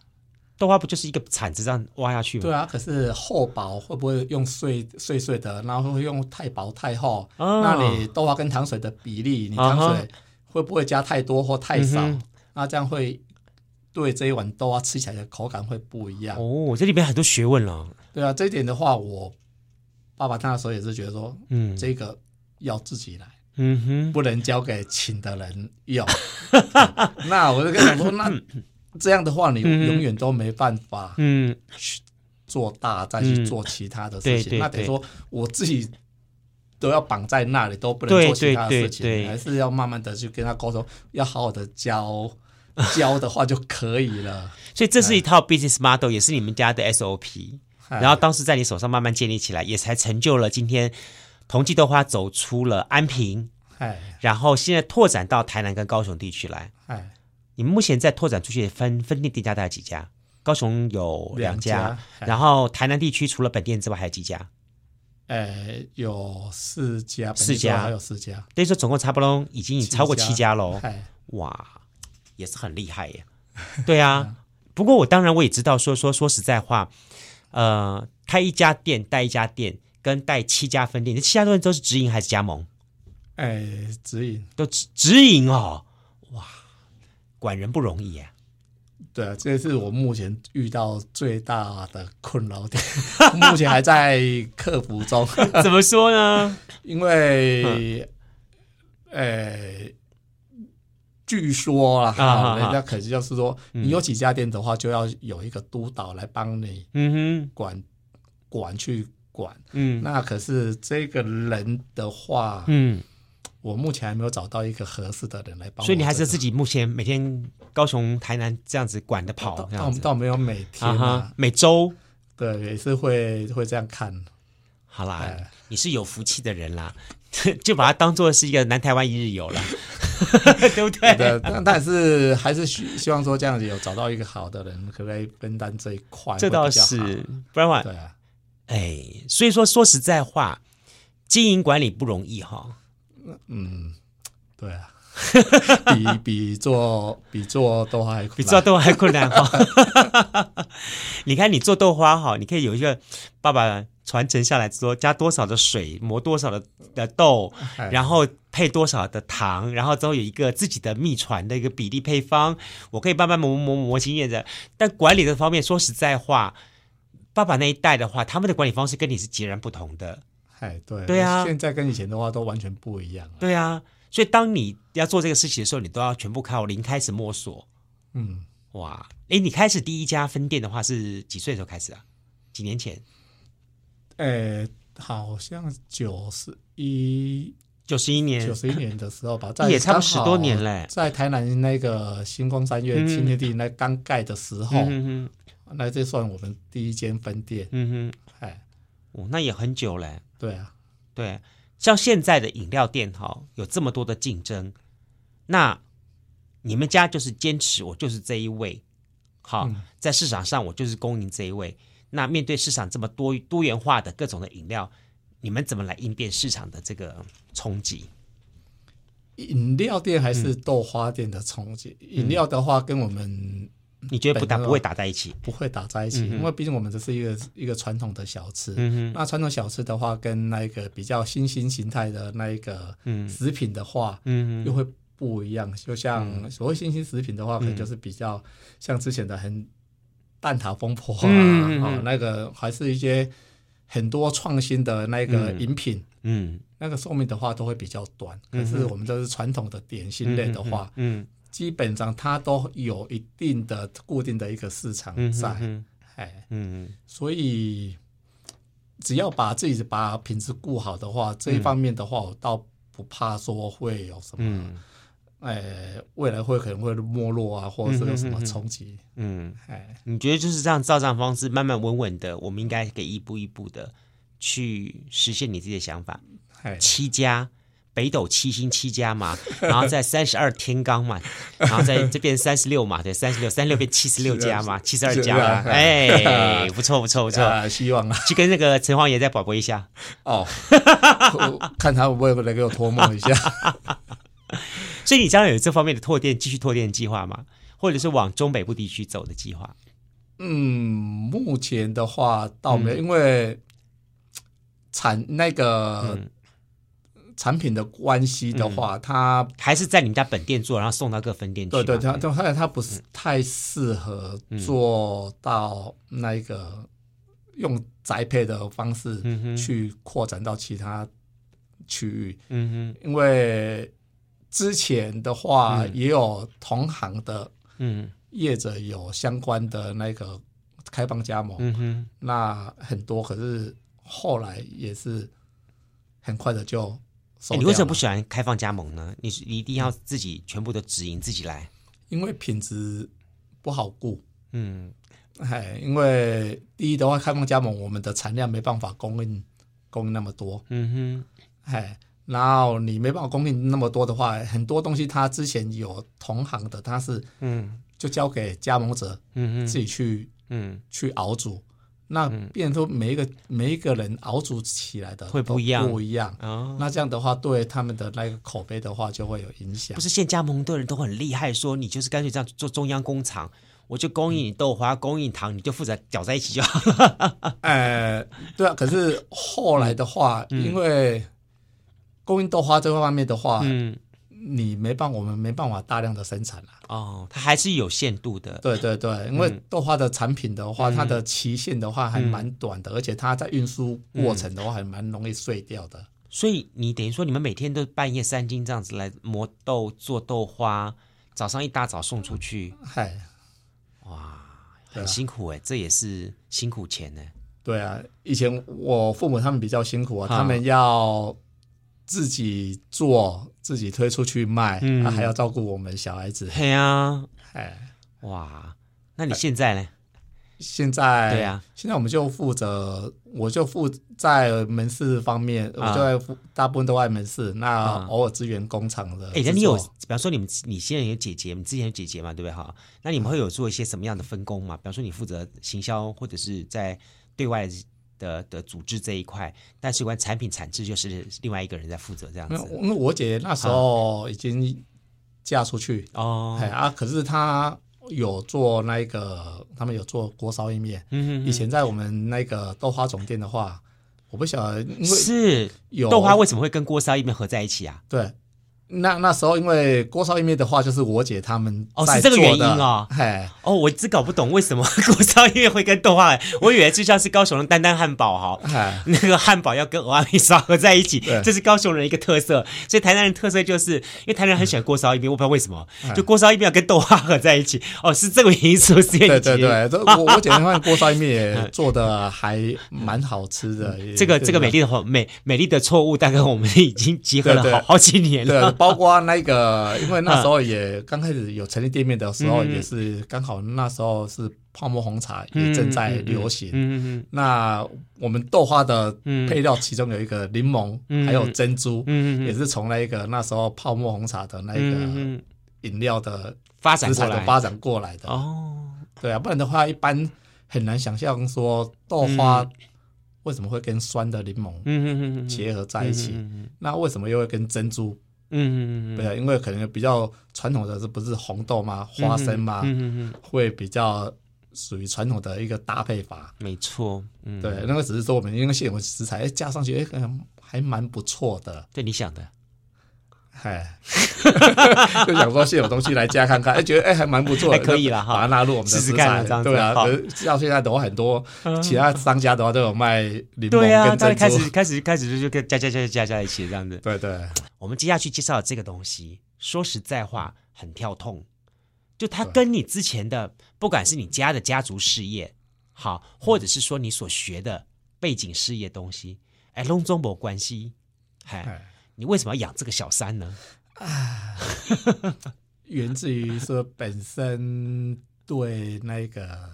B: 豆花不就是一个铲子这样挖下去吗？
A: 对啊，可是厚薄会不会用碎碎碎的，然后会用太薄太厚？哦、那你豆花跟糖水的比例，你糖水会不会加太多或太少？嗯、那这样会对这一碗豆花吃起来的口感会不一样。
B: 哦，这里面很多学问了。
A: 对啊，这一点的话，我爸爸那时候也是觉得说，嗯，这个要自己来。嗯哼，不能交给请的人用。那我就跟他说，那这样的话，你永远都没办法，嗯，去做大，再去做其他的事情。那等于说，我自己都要绑在那里，都不能做其他的事情，还是要慢慢的去跟他沟通，要好好的教 教的话就可以了。
B: 所以这是一套 business model，也是你们家的 SOP。然后当时在你手上慢慢建立起来，也才成就了今天。同济豆花走出了安平，哎，然后现在拓展到台南跟高雄地区来，哎，你们目前在拓展出去的分分店店家大概几家？高雄有两家，然后台南地区除了本店之外还有几家？
A: 呃，有四家，四家还有四家，
B: 等于说总共差不多已经超过七家喽。哇，也是很厉害耶。对啊，不过我当然我也知道，说说说实在话，呃，开一家店带一家店。跟带七家分店，这七家分店都是直营还是加盟？
A: 哎，直营
B: 都直直营哦，哇，管人不容易啊。
A: 对啊，这是我目前遇到最大的困扰点，目前还在克服中。
B: 怎么说呢？
A: 因为，呃，据说啊，啊人家可是就是说，嗯、你有几家店的话，就要有一个督导来帮你，嗯哼，管管去。管，嗯，那可是这个人的话，嗯，我目前还没有找到一个合适的人来帮我，
B: 所以你还是自己目前每天高雄、台南这样子管的跑，
A: 倒倒没有每天啊，
B: 每周，
A: 对，也是会会这样看。
B: 好啦，你是有福气的人啦，就把它当做是一个南台湾一日游了，对不对？
A: 对，但但是还是希希望说这样子有找到一个好的人，可不可以分担这一块？
B: 这倒是，不然话，对啊。哎，所以说说实在话，经营管理不容易哈。
A: 嗯，对啊，比 比做比做豆花还
B: 比做豆花还困难哈。你看你做豆花哈，你可以有一个爸爸传承下来说，加多少的水，磨多少的的豆，然后配多少的糖，然后之后有一个自己的秘传的一个比例配方，我可以慢慢磨磨磨磨经验的。但管理的方面，说实在话。爸爸那一代的话，他们的管理方式跟你是截然不同的。
A: 哎，对，
B: 对啊，
A: 现在跟以前的话都完全不一样。
B: 对啊，所以当你要做这个事情的时候，你都要全部靠零开始摸索。嗯，哇，哎，你开始第一家分店的话是几岁的时候开始啊？几年前？
A: 呃，好像九十一，
B: 九十一年，
A: 九十一年的时候吧，
B: 也差不多十多年嘞。
A: 在台南那个星光三月新天地那刚盖的时候。嗯嗯那这算我们第一间分店，嗯哼，哎，
B: 哦，那也很久嘞。
A: 对啊，
B: 对，像现在的饮料店哈，有这么多的竞争，那你们家就是坚持我就是这一位，好，嗯、在市场上我就是供应这一位。那面对市场这么多多元化的各种的饮料，你们怎么来应变市场的这个冲击？
A: 饮料店还是豆花店的冲击？饮、嗯、料的话，跟我们。
B: 你觉得不打不会打在一起？
A: 不会打在一起，嗯、因为毕竟我们这是一个一个传统的小吃。嗯、那传统小吃的话，跟那个比较新兴形态的那一个食品的话，嗯、又会不一样。就像所谓新兴食品的话，可能就是比较像之前的很蛋挞风波啊，那个还是一些很多创新的那个饮品。嗯，嗯那个寿命的话都会比较短。可是我们都是传统的点心类的话，嗯。基本上它都有一定的固定的一个市场在，哎、嗯，嗯嗯，所以只要把自己把品质顾好的话，这一方面的话，我倒不怕说会有什么哎，未来会可能会没落啊，或者是有什么冲击？
B: 嗯，哎，你觉得就是这样照这样方式慢慢稳稳的，我们应该可以一步一步的去实现你自己的想法。
A: 哎，
B: 七家。北斗七星七家嘛，然后在三十二天罡嘛，然后在这边三十六嘛，对，三十六，三十六变七十六家嘛，七十二家嘛，哎，不错不错不错，
A: 希望啊，
B: 去跟那个城隍爷再保庇一下
A: 哦，看他会不会来给我托梦一下。
B: 所以你将来有这方面的拓店，继续拓店的计划吗？或者是往中北部地区走的计划？
A: 嗯，目前的话倒没有，嗯、因为产那个。嗯产品的关系的话，它、嗯、
B: 还是在你们家本店做，然后送到各分店去。
A: 对对，它它它不是太适合做到那一个用宅配的方式去扩展到其他区域。嗯哼，因为之前的话也有同行的嗯业者有相关的那个开放加盟。嗯哼，那很多，可是后来也是很快的就。
B: 欸、你为什么不喜欢开放加盟呢？你你一定要自己全部都直营自己来，
A: 因为品质不好顾。嗯，哎，因为第一的话，开放加盟我们的产量没办法供应供应那么多。嗯哼，哎，然后你没办法供应那么多的话，很多东西他之前有同行的，他是嗯，就交给加盟者，嗯哼，自己去嗯去熬煮。那变成每一个、嗯、每一个人熬煮起来的会不一样，不一样。哦、那这样的话，对他们的那个口碑的话就会有影响。
B: 不是现加盟的人都很厉害，说你就是干脆这样做中央工厂，我就供应你豆花，供应糖，你就负责搅在一起就好。
A: 呃，对啊。可是后来的话，嗯、因为供应豆花这个方面的话，嗯。你没办法，我们没办法大量的生产了。
B: 哦，它还是有限度的。
A: 对对对，因为豆花的产品的话，嗯、它的期限的话还蛮短的，嗯、而且它在运输过程的话还蛮容易碎掉的。
B: 所以你等于说，你们每天都半夜三更这样子来磨豆做豆花，早上一大早送出去。
A: 嗨，
B: 哇，很辛苦哎，啊、这也是辛苦钱呢。
A: 对啊，以前我父母他们比较辛苦啊，啊他们要。自己做，自己推出去卖，嗯，还要照顾我们小孩子。
B: 对啊，哎，哇，那你现在呢？
A: 现在
B: 对啊，
A: 现在我们就负责，我就负在门市方面，我就在大部分都在门市，那偶尔支援工厂的。
B: 哎，那你有，比方说你们，你现在有姐姐，你之前有姐姐嘛，对不对哈？那你们会有做一些什么样的分工嘛？比方说你负责行销，或者是在对外。的的组织这一块，但是关产品产制就是另外一个人在负责这样子。
A: 因为我姐那时候已经嫁出去哦，哎啊，可是她有做那个，他们有做锅烧意面。嗯哼，以前在我们那个豆花总店的话，我不晓得，因为
B: 是有豆花为什么会跟锅烧意面合在一起啊？
A: 对。那那时候，因为锅烧意面的话，就是我姐他们
B: 哦，是这个原因哦。嘿，哦，我一直搞不懂为什么锅烧意面会跟豆花，我以为就像是高雄的丹丹汉堡哈，那个汉堡要跟蚵仔面烧合在一起，这是高雄人一个特色。所以台南人特色就是因为台南人很喜欢锅烧意面，我不知道为什么，就锅烧意面要跟豆花合在一起。哦，是这个原因，是不是？
A: 对对对，我 我姐他们锅烧意面也做的还蛮好吃的。
B: 这个这个美丽的美美丽的错误，大概我们已经集合了好好几年了。
A: 包括那个，因为那时候也刚开始有成立店面的时候，也是 刚好那时候是泡沫红茶也正在流行。嗯嗯。那我们豆花的配料其中有一个柠檬，还有珍珠，也是从那个那时候泡沫红茶的那个饮料的
B: 发展过来
A: 发展过来的。哦。对啊，不然的话，一般很难想象说豆花为什么会跟酸的柠檬结合在一起。那为什么又会跟珍珠？嗯嗯嗯，对啊，因为可能比较传统的是不是红豆嘛，花生嘛，嗯嗯嗯，会比较属于传统的一个搭配法。
B: 没错，
A: 嗯，对，那个只是说我们因为现有食材加上去，哎，还还蛮不错的。
B: 对，你想的。
A: 哎，就想说现有东西来加看看，哎，觉得哎还蛮不错，
B: 还可以了哈，
A: 把它纳入我们的食材，对啊。到现在的话，很多其他商家的话都有卖柠檬。对啊，
B: 开始开始开始就就加加加加加一起这样子。
A: 对对。
B: 我们接下去介绍的这个东西，说实在话很跳痛，就它跟你之前的，不管是你家的家族事业，好，或者是说你所学的背景事业东西，哎，拢总没关系，嗨。你为什么要养这个小三呢？
A: 啊，源自于说本身对那个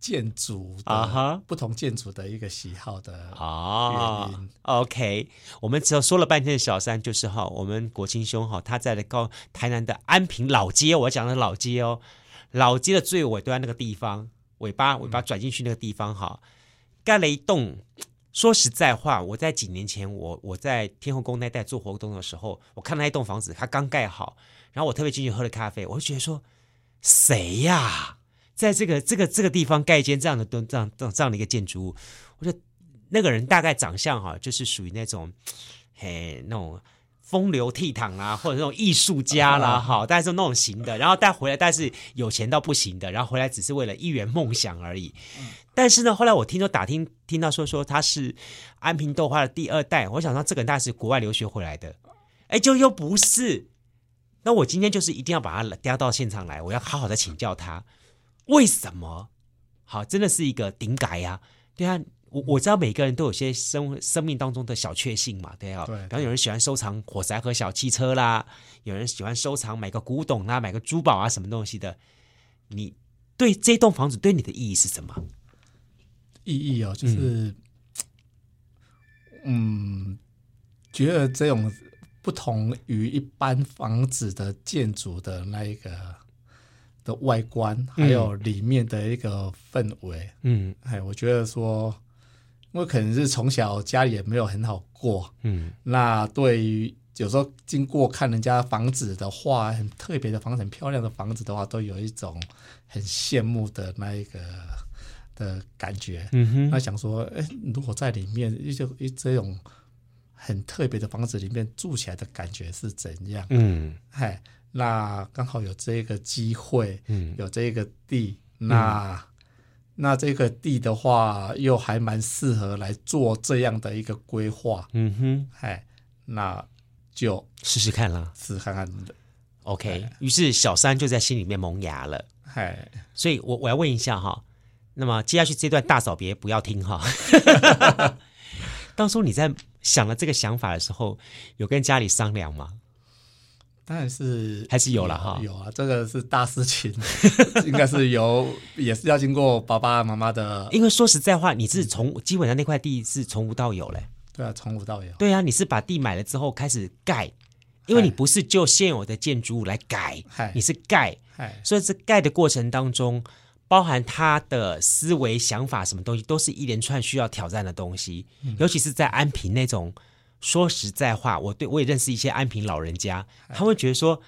A: 建筑啊哈，不同建筑的一个喜好的啊。
B: OK，我们只要说了半天的小三，就是哈，我们国清兄哈，他在的高台南的安平老街，我讲的老街哦，老街的最尾端那个地方，尾巴尾巴转进去那个地方哈，盖了一栋。说实在话，我在几年前，我我在天后宫那带做活动的时候，我看那一栋房子，它刚盖好，然后我特别进去喝了咖啡，我就觉得说，谁呀，在这个 这个这个地方盖一间这样的这样这样这样的一个建筑物，我觉得那个人大概长相哈，就是属于那种，嘿，那种。风流倜傥啊，或者那种艺术家啦，哈，但是那种型的，然后带回来，但是有钱到不行的，然后回来只是为了一圆梦想而已。但是呢，后来我听说打听听到说说他是安平豆花的第二代，我想说这个人大概是国外留学回来的，哎，就又不是。那我今天就是一定要把他调到现场来，我要好好的请教他为什么？好，真的是一个顶改呀，对啊。我我知道每个人都有些生生命当中的小确幸嘛，对啊，对，比方有人喜欢收藏火柴盒、小汽车啦，有人喜欢收藏买个古董啦，买个珠宝啊，什么东西的。你对这栋房子对你的意义是什么？
A: 意义哦，就是嗯，嗯，觉得这种不同于一般房子的建筑的那一个的外观，还有里面的一个氛围，嗯，哎，我觉得说。因为可能是从小家里也没有很好过，嗯，那对于有时候经过看人家房子的话，很特别的房子，很漂亮的房子的话，都有一种很羡慕的那一个的感觉，嗯哼，那想说，哎，如果在里面一就一这种很特别的房子里面住起来的感觉是怎样？嗯，嗨，那刚好有这个机会，嗯，有这个地，那。嗯那这个地的话，又还蛮适合来做这样的一个规划。嗯哼，哎，那就
B: 试试看啦，
A: 试试看看的。
B: OK，于是小三就在心里面萌芽了。哎，所以我我要问一下哈，那么接下去这段大嫂别不要听哈。当初你在想了这个想法的时候，有跟家里商量吗？
A: 当然是
B: 还是有了哈，
A: 有啊，这个是大事情，应该是有，也是要经过爸爸妈妈的。
B: 因为说实在话，你是从基本上那块地是从无到有嘞。
A: 对啊，从无到有。
B: 对啊，你是把地买了之后开始盖，因为你不是就现有的建筑物来改，你是盖，所以这盖的过程当中，包含他的思维想法什么东西，都是一连串需要挑战的东西，尤其是在安平那种。说实在话，我对我也认识一些安平老人家，他们觉得说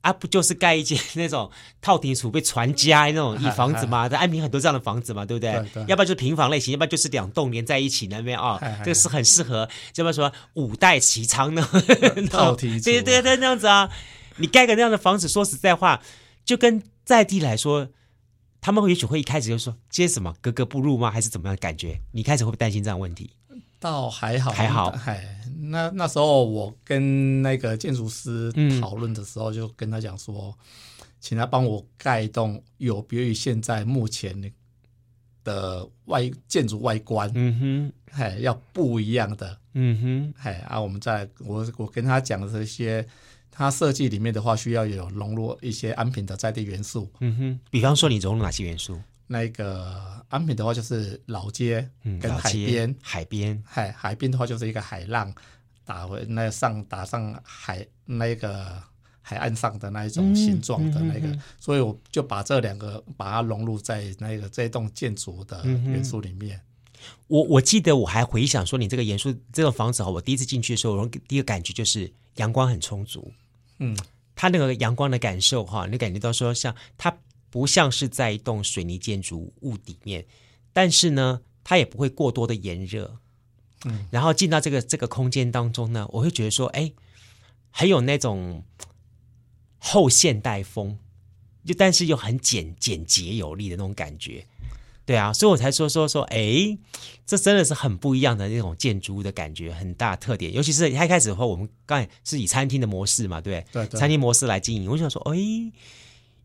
B: 啊，不就是盖一间 那种套厅储备传家那种一房子嘛？在 安平很多这样的房子嘛，对不对？对对，要不然就是平房类型，要不然就是两栋连在一起那边啊，这个是很适合，要不然说五代齐昌呢，
A: 套厅，
B: 对对对，那样子啊，你盖个那样的房子，说实在话，就跟在地来说，他们也许会一开始就说这些什么格格不入吗？还是怎么样的感觉？你开始会不会担心这样的问题？
A: 倒还好，
B: 还好，
A: 哎。那那时候我跟那个建筑师讨论的时候，就跟他讲说，嗯、请他帮我盖一栋有别于现在目前的外建筑外观，嗯哼，哎，要不一样的，嗯哼，哎，啊，我们在我我跟他讲的这些，他设计里面的话需要有融入一些安平的在地元素，嗯哼，
B: 比方说你融入哪些元素？
A: 那个安平的话就是老街跟海边、嗯，海边，海海边的话就是一个海浪。打回那上打上海那个海岸上的那一种形状的那个，嗯嗯嗯、所以我就把这两个把它融入在那个这栋建筑的元素里面。
B: 我我记得我还回想说，你这个元素这个房子哈，我第一次进去的时候，我第一个感觉就是阳光很充足。嗯，它那个阳光的感受哈，你感觉到说像它不像是在一栋水泥建筑物里面，但是呢，它也不会过多的炎热。嗯，然后进到这个这个空间当中呢，我会觉得说，哎，很有那种后现代风，就但是又很简简洁有力的那种感觉，对啊，所以我才说说说，哎，这真的是很不一样的那种建筑物的感觉，很大特点。尤其是一开始的话，我们刚才是以餐厅的模式嘛，对，对，对，餐厅模式来经营，我想说，哎。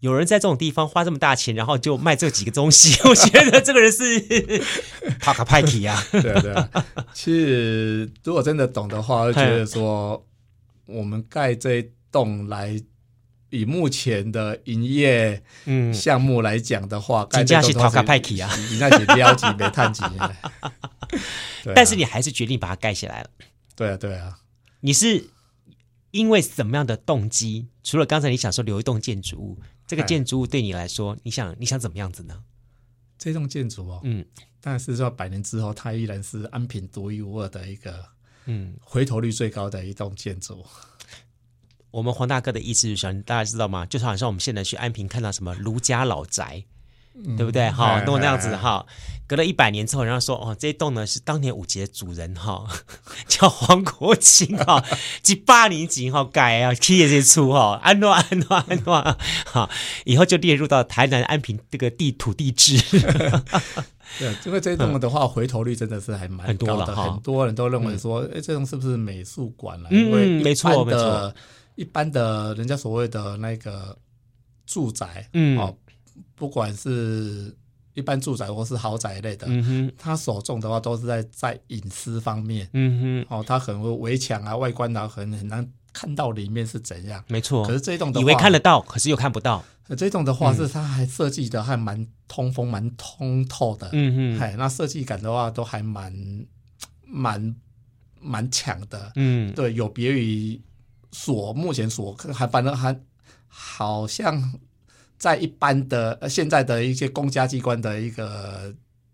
B: 有人在这种地方花这么大钱，然后就卖这几个东西，我觉得这个人是 帕卡派提啊。
A: 对对，其实如果真的懂的话，会觉得说我们盖这栋来，以目前的营业嗯项目来讲的话，
B: 人家是逃卡派克啊，
A: 你那些标级没探级。
B: 但是你还是决定把它盖起来了。
A: 对啊，对啊。
B: 你是因为什么样的动机？除了刚才你想说留一栋建筑物，这个建筑物对你来说，你想你想怎么样子呢？
A: 这栋建筑哦，嗯，但是说百年之后，它依然是安平独一无二的一个，嗯，回头率最高的一栋建筑。
B: 我们黄大哥的意思是想大家知道吗？就是好像我们现在去安平看到什么卢家老宅，嗯、对不对？哈，弄那样子哈，隔了一百年之后，人家说哦，这一栋呢是当年五杰的主人哈，叫黄国清哈，几八年级哈改啊，企业这出哈，安诺安诺安诺哈，以后就列入到台南安平这个地土地志。
A: 对，因为这一栋的话，回头率真的是还蛮高的，很多，很多人都认为说，哎、嗯，这栋是不是美术馆了？因为没错没错。一般的人家所谓的那个住宅，嗯，哦，不管是一般住宅或是豪宅类的，嗯哼，他所重的话都是在在隐私方面，嗯哼，哦，他可能会围墙啊、外观啊，很很难看到里面是怎样，
B: 没错。
A: 可是这栋的话，
B: 以为看得到，可是又看不到。
A: 这栋的话是它还设计的还蛮通风、蛮通透的，嗯哼，哎，那设计感的话都还蛮蛮蛮强的，嗯，对，有别于。所目前所看还反正还好像在一般的呃现在的一些公家机关的一个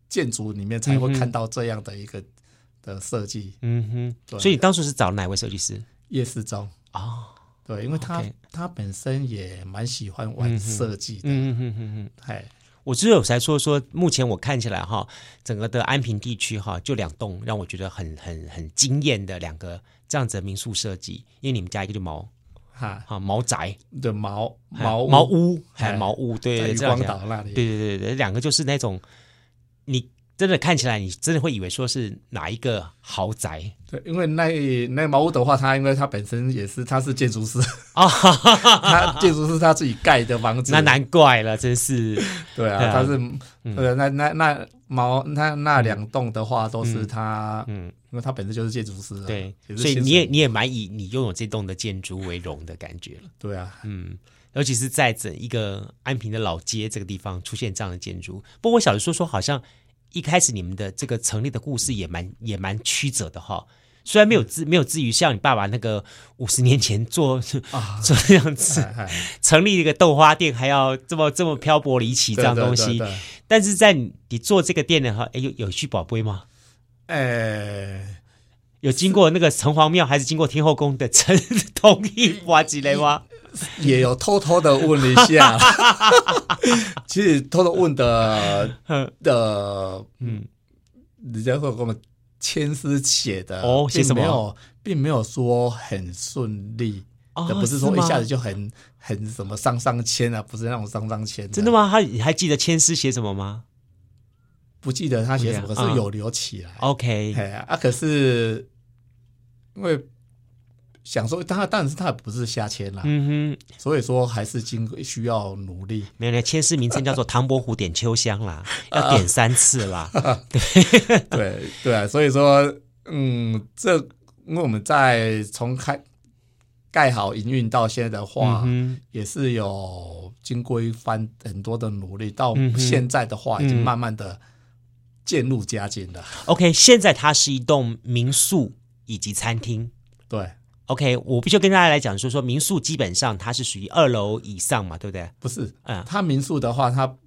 A: 建筑里面才会看到这样的一个的设计。嗯哼，对。
B: 所以你当初是找哪位设计师？
A: 叶世忠啊，对，因为他他本身也蛮喜欢玩设计的。嗯哼哼哼，
B: 哎，我只有才说说，目前我看起来哈，整个的安平地区哈，就两栋让我觉得很很很惊艳的两个。这样子的民宿设计，因为你们家一个就茅，哈，哈茅宅。
A: 的茅茅
B: 茅屋，还有茅屋，对，
A: 渔光岛那里，
B: 对对对对，两个就是那种，你真的看起来，你真的会以为说是哪一个豪宅？
A: 对，因为那那茅屋的话，它因为它本身也是，它是建筑师。啊，他建筑师他自己盖的房子，
B: 那难怪了，真是，
A: 对啊，他是，呃，那那那茅那那两栋的话都是他，嗯。因为他本身就是建筑师，
B: 对，所以你也你也蛮以你拥有这栋的建筑为荣的感觉了。
A: 对啊，
B: 嗯，尤其是在整一个安平的老街这个地方出现这样的建筑。不过我小时候说，好像一开始你们的这个成立的故事也蛮也蛮曲折的哈。虽然没有至没有至于像你爸爸那个五十年前做啊 这样子成立一个豆花店，还要这么这么漂泊离奇这样东西。但是在你做这个店的话，哎，有有去宝贝吗？呃、欸，有经过那个城隍庙，还是经过天后宫的城 同意挖几雷吗？
A: 也有偷偷的问一下，其实偷偷问的 的，嗯，人家会给我们签诗写的哦，写什么？并没有说很顺利，哦、不是说一下子就很很什么上上签啊，不是那种上上签。
B: 真的吗？他你还记得签诗写什么吗？
A: 不记得他写什么，可是有留起来。
B: OK，
A: 哎啊，可是因为想说，他当然是他也不是瞎签啦，嗯哼，所以说还是经需要努力。
B: 没有，签诗名称叫做唐伯虎点秋香啦，要点三次啦。对
A: 对对啊，所以说，嗯，这因为我们在从开盖好营运到现在的话，嗯、也是有经过一番很多的努力，到现在的话，已经慢慢的。渐入佳境的。
B: OK，现在它是一栋民宿以及餐厅。
A: 对
B: ，OK，我必须跟大家来讲说说民宿基本上它是属于二楼以上嘛，对不对？
A: 不是，嗯，它民宿的话，它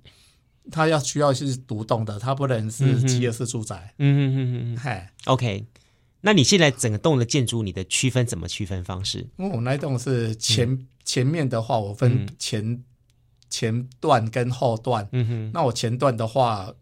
A: 它要需要是独栋的，它不能是集合式住宅。嗯嗯嗯嗯，嗨
B: ，OK，那你现在整个栋的建筑，你的区分怎么区分方式？
A: 因为我那栋是前、嗯、前面的话，我分前、嗯、前段跟后段。嗯哼，那我前段的话。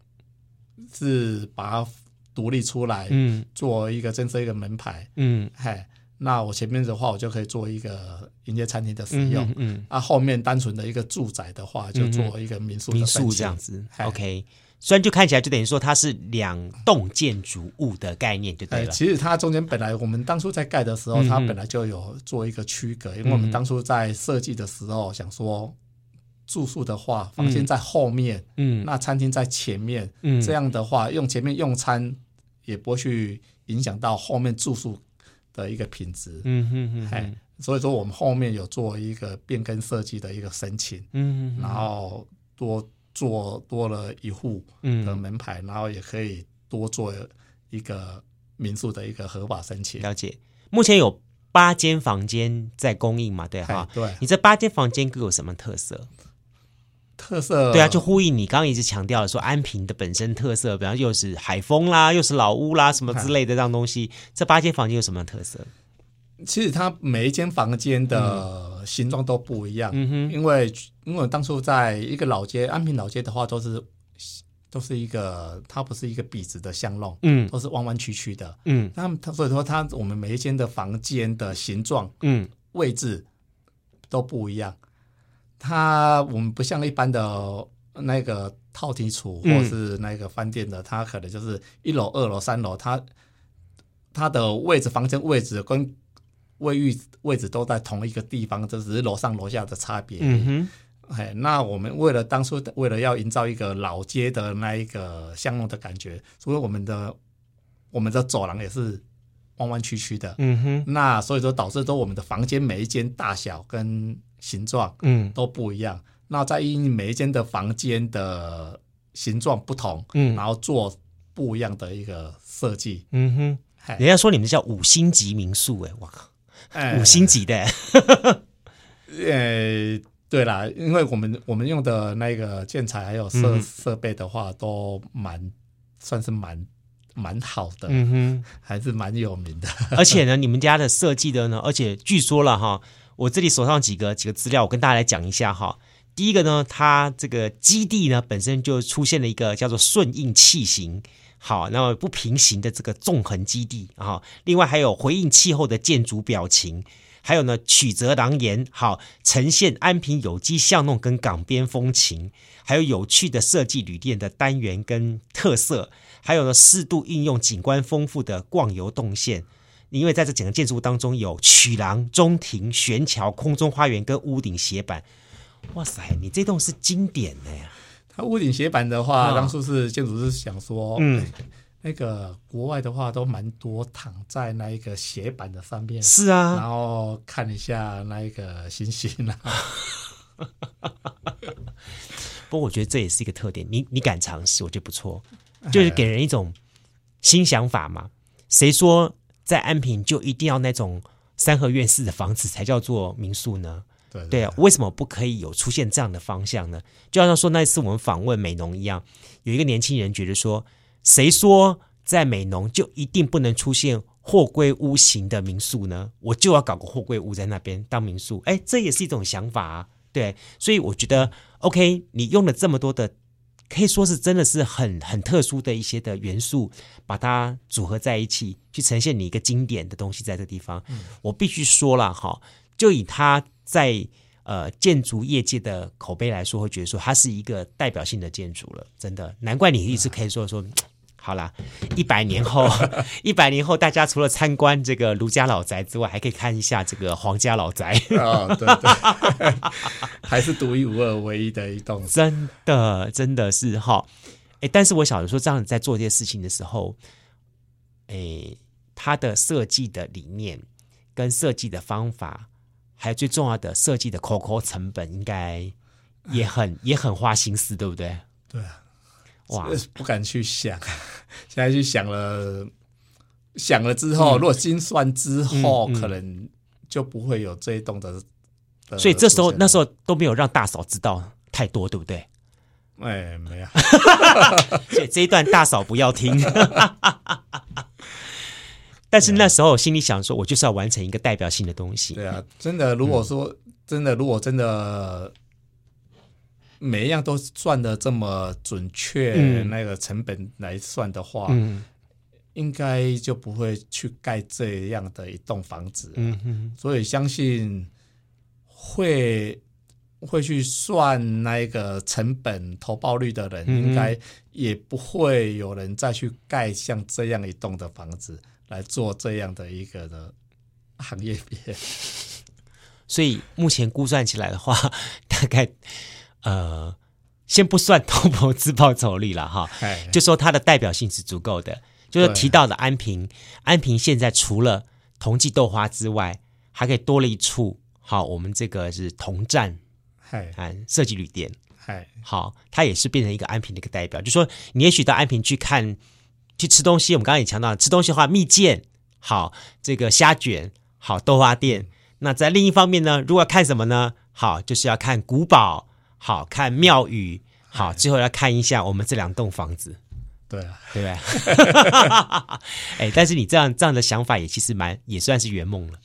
A: 是把它独立出来，嗯，做一个增设一个门牌，嗯，嗨，那我前面的话，我就可以做一个迎接餐厅的使用，嗯，嗯，啊，后面单纯的一个住宅的话，就做一个民宿的
B: 民宿这样子，OK，虽然就看起来就等于说它是两栋建筑物的概念，就对了。
A: 其实它中间本来我们当初在盖的时候，它本来就有做一个区隔，因为我们当初在设计的时候想说。住宿的话，房间在后面，嗯，那餐厅在前面，嗯，这样的话，用前面用餐也不会去影响到后面住宿的一个品质。
B: 嗯哼哼，
A: 哎，所以说我们后面有做一个变更设计的一个申请，
B: 嗯哼哼，
A: 然后多做多了一户的门牌，
B: 嗯、
A: 然后也可以多做一个民宿的一个合法申请。
B: 了解，目前有八间房间在供应嘛？对哈，
A: 对。
B: 你这八间房间各有什么特色？
A: 特色。
B: 对啊，就呼应你刚刚一直强调的说安平的本身特色，比方又是海风啦，又是老屋啦，什么之类的这样东西。这八间房间有什么特色？
A: 其实它每一间房间的形状都不一样，
B: 嗯哼，
A: 因为因为当初在一个老街安平老街的话，都是都是一个它不是一个笔直的巷弄，
B: 嗯，
A: 都是弯弯曲曲的，
B: 嗯，
A: 那它所以说它我们每一间的房间的形状，
B: 嗯，
A: 位置都不一样。它我们不像一般的那个套体处或是那个饭店的，嗯、它可能就是一楼、二楼、三楼，它它的位置、房间位置跟卫浴位置都在同一个地方，这只是楼上楼下的差别。
B: 嗯哼，
A: 哎，那我们为了当初为了要营造一个老街的那一个巷弄的感觉，所以我们的我们的走廊也是弯弯曲曲的。
B: 嗯哼，
A: 那所以说导致说我们的房间每一间大小跟形状
B: 嗯。
A: 都不一样，嗯、那在因每一间的房间的形状不同，
B: 嗯，
A: 然后做不一样的一个设计，
B: 嗯哼，人家说你们叫五星级民宿，哎，我靠，
A: 哎、
B: 五星级的，
A: 呃，对啦，因为我们我们用的那个建材还有设、嗯、设备的话，都蛮算是蛮蛮好的，
B: 嗯哼，
A: 还是蛮有名的，
B: 而且呢，你们家的设计的呢，而且据说了哈。我这里手上几个几个资料，我跟大家来讲一下哈。第一个呢，它这个基地呢本身就出现了一个叫做顺应器型，好，那么不平行的这个纵横基地啊。另外还有回应气候的建筑表情，还有呢曲折廊檐，好，呈现安平有机巷弄跟港边风情，还有有趣的设计旅店的单元跟特色，还有呢适度应用景观丰富的逛游动线。因为在这整个建筑物当中有曲廊、中庭、悬桥、空中花园跟屋顶斜板，哇塞，你这栋是经典的呀！
A: 它屋顶斜板的话，
B: 哦、
A: 当初是建筑师想说，嗯，那个国外的话都蛮多躺在那一个斜板的上面，
B: 是啊，
A: 然后看一下那一个星星啊。
B: 不过我觉得这也是一个特点，你你敢尝试，我觉得不错，就是给人一种新想法嘛。谁说？在安平就一定要那种三合院式的房子才叫做民宿呢？
A: 对对，
B: 对啊，为什么不可以有出现这样的方向呢？就好像说那一次我们访问美农一样，有一个年轻人觉得说，谁说在美农就一定不能出现货柜屋型的民宿呢？我就要搞个货柜屋在那边当民宿，哎，这也是一种想法啊。对，所以我觉得 OK，你用了这么多的。可以说是真的是很很特殊的一些的元素，把它组合在一起，去呈现你一个经典的东西在这个地方。我必须说了哈，就以它在呃建筑业界的口碑来说，会觉得说它是一个代表性的建筑了，真的难怪你一直可以说说。好啦，一百年后，一百年后，大家除了参观这个卢家老宅之外，还可以看一下这个皇家老宅。
A: 哦，对对，还是独一无二、唯一的一栋，
B: 真的，真的是哈。哎，但是我晓得说，这样在做这些事情的时候，哎，它的设计的理念跟设计的方法，还有最重要的设计的 COCO 成本，应该也很也很花心思，对不对？
A: 对啊。
B: 哇，
A: 不敢去想，现在去想了，想了之后，嗯、如果精算之后，嗯嗯、可能就不会有这一栋的。
B: 所以这时候那时候都没有让大嫂知道太多，对不对？
A: 哎，没有。
B: 所以这一段大嫂不要听。但是那时候心里想说，我就是要完成一个代表性的东西。
A: 对啊，真的，如果说、嗯、真的，如果真的。每一样都算的这么准确，嗯、那个成本来算的话，嗯、应该就不会去盖这样的一栋房子。所以相信会会去算那个成本投报率的人，应该也不会有人再去盖像这样一栋的房子来做这样的一个的行业别。
B: 所以目前估算起来的话，大概。呃，先不算投资报酬率了哈，就说它的代表性是足够的。就是提到的安平，安平现在除了同济豆花之外，还可以多了一处。好，我们这个是同站，
A: 哎，
B: 设计旅店，
A: 哎，
B: 好，它也是变成一个安平的一个代表。就说你也许到安平去看，去吃东西。我们刚刚也强调，吃东西的话，蜜饯，好，这个虾卷，好，豆花店。那在另一方面呢，如果要看什么呢？好，就是要看古堡，好，看庙宇，好，最后要看一下我们这两栋房子。
A: 对啊，
B: 对不对？哎，但是你这样这样的想法也其实蛮也算是圆梦了。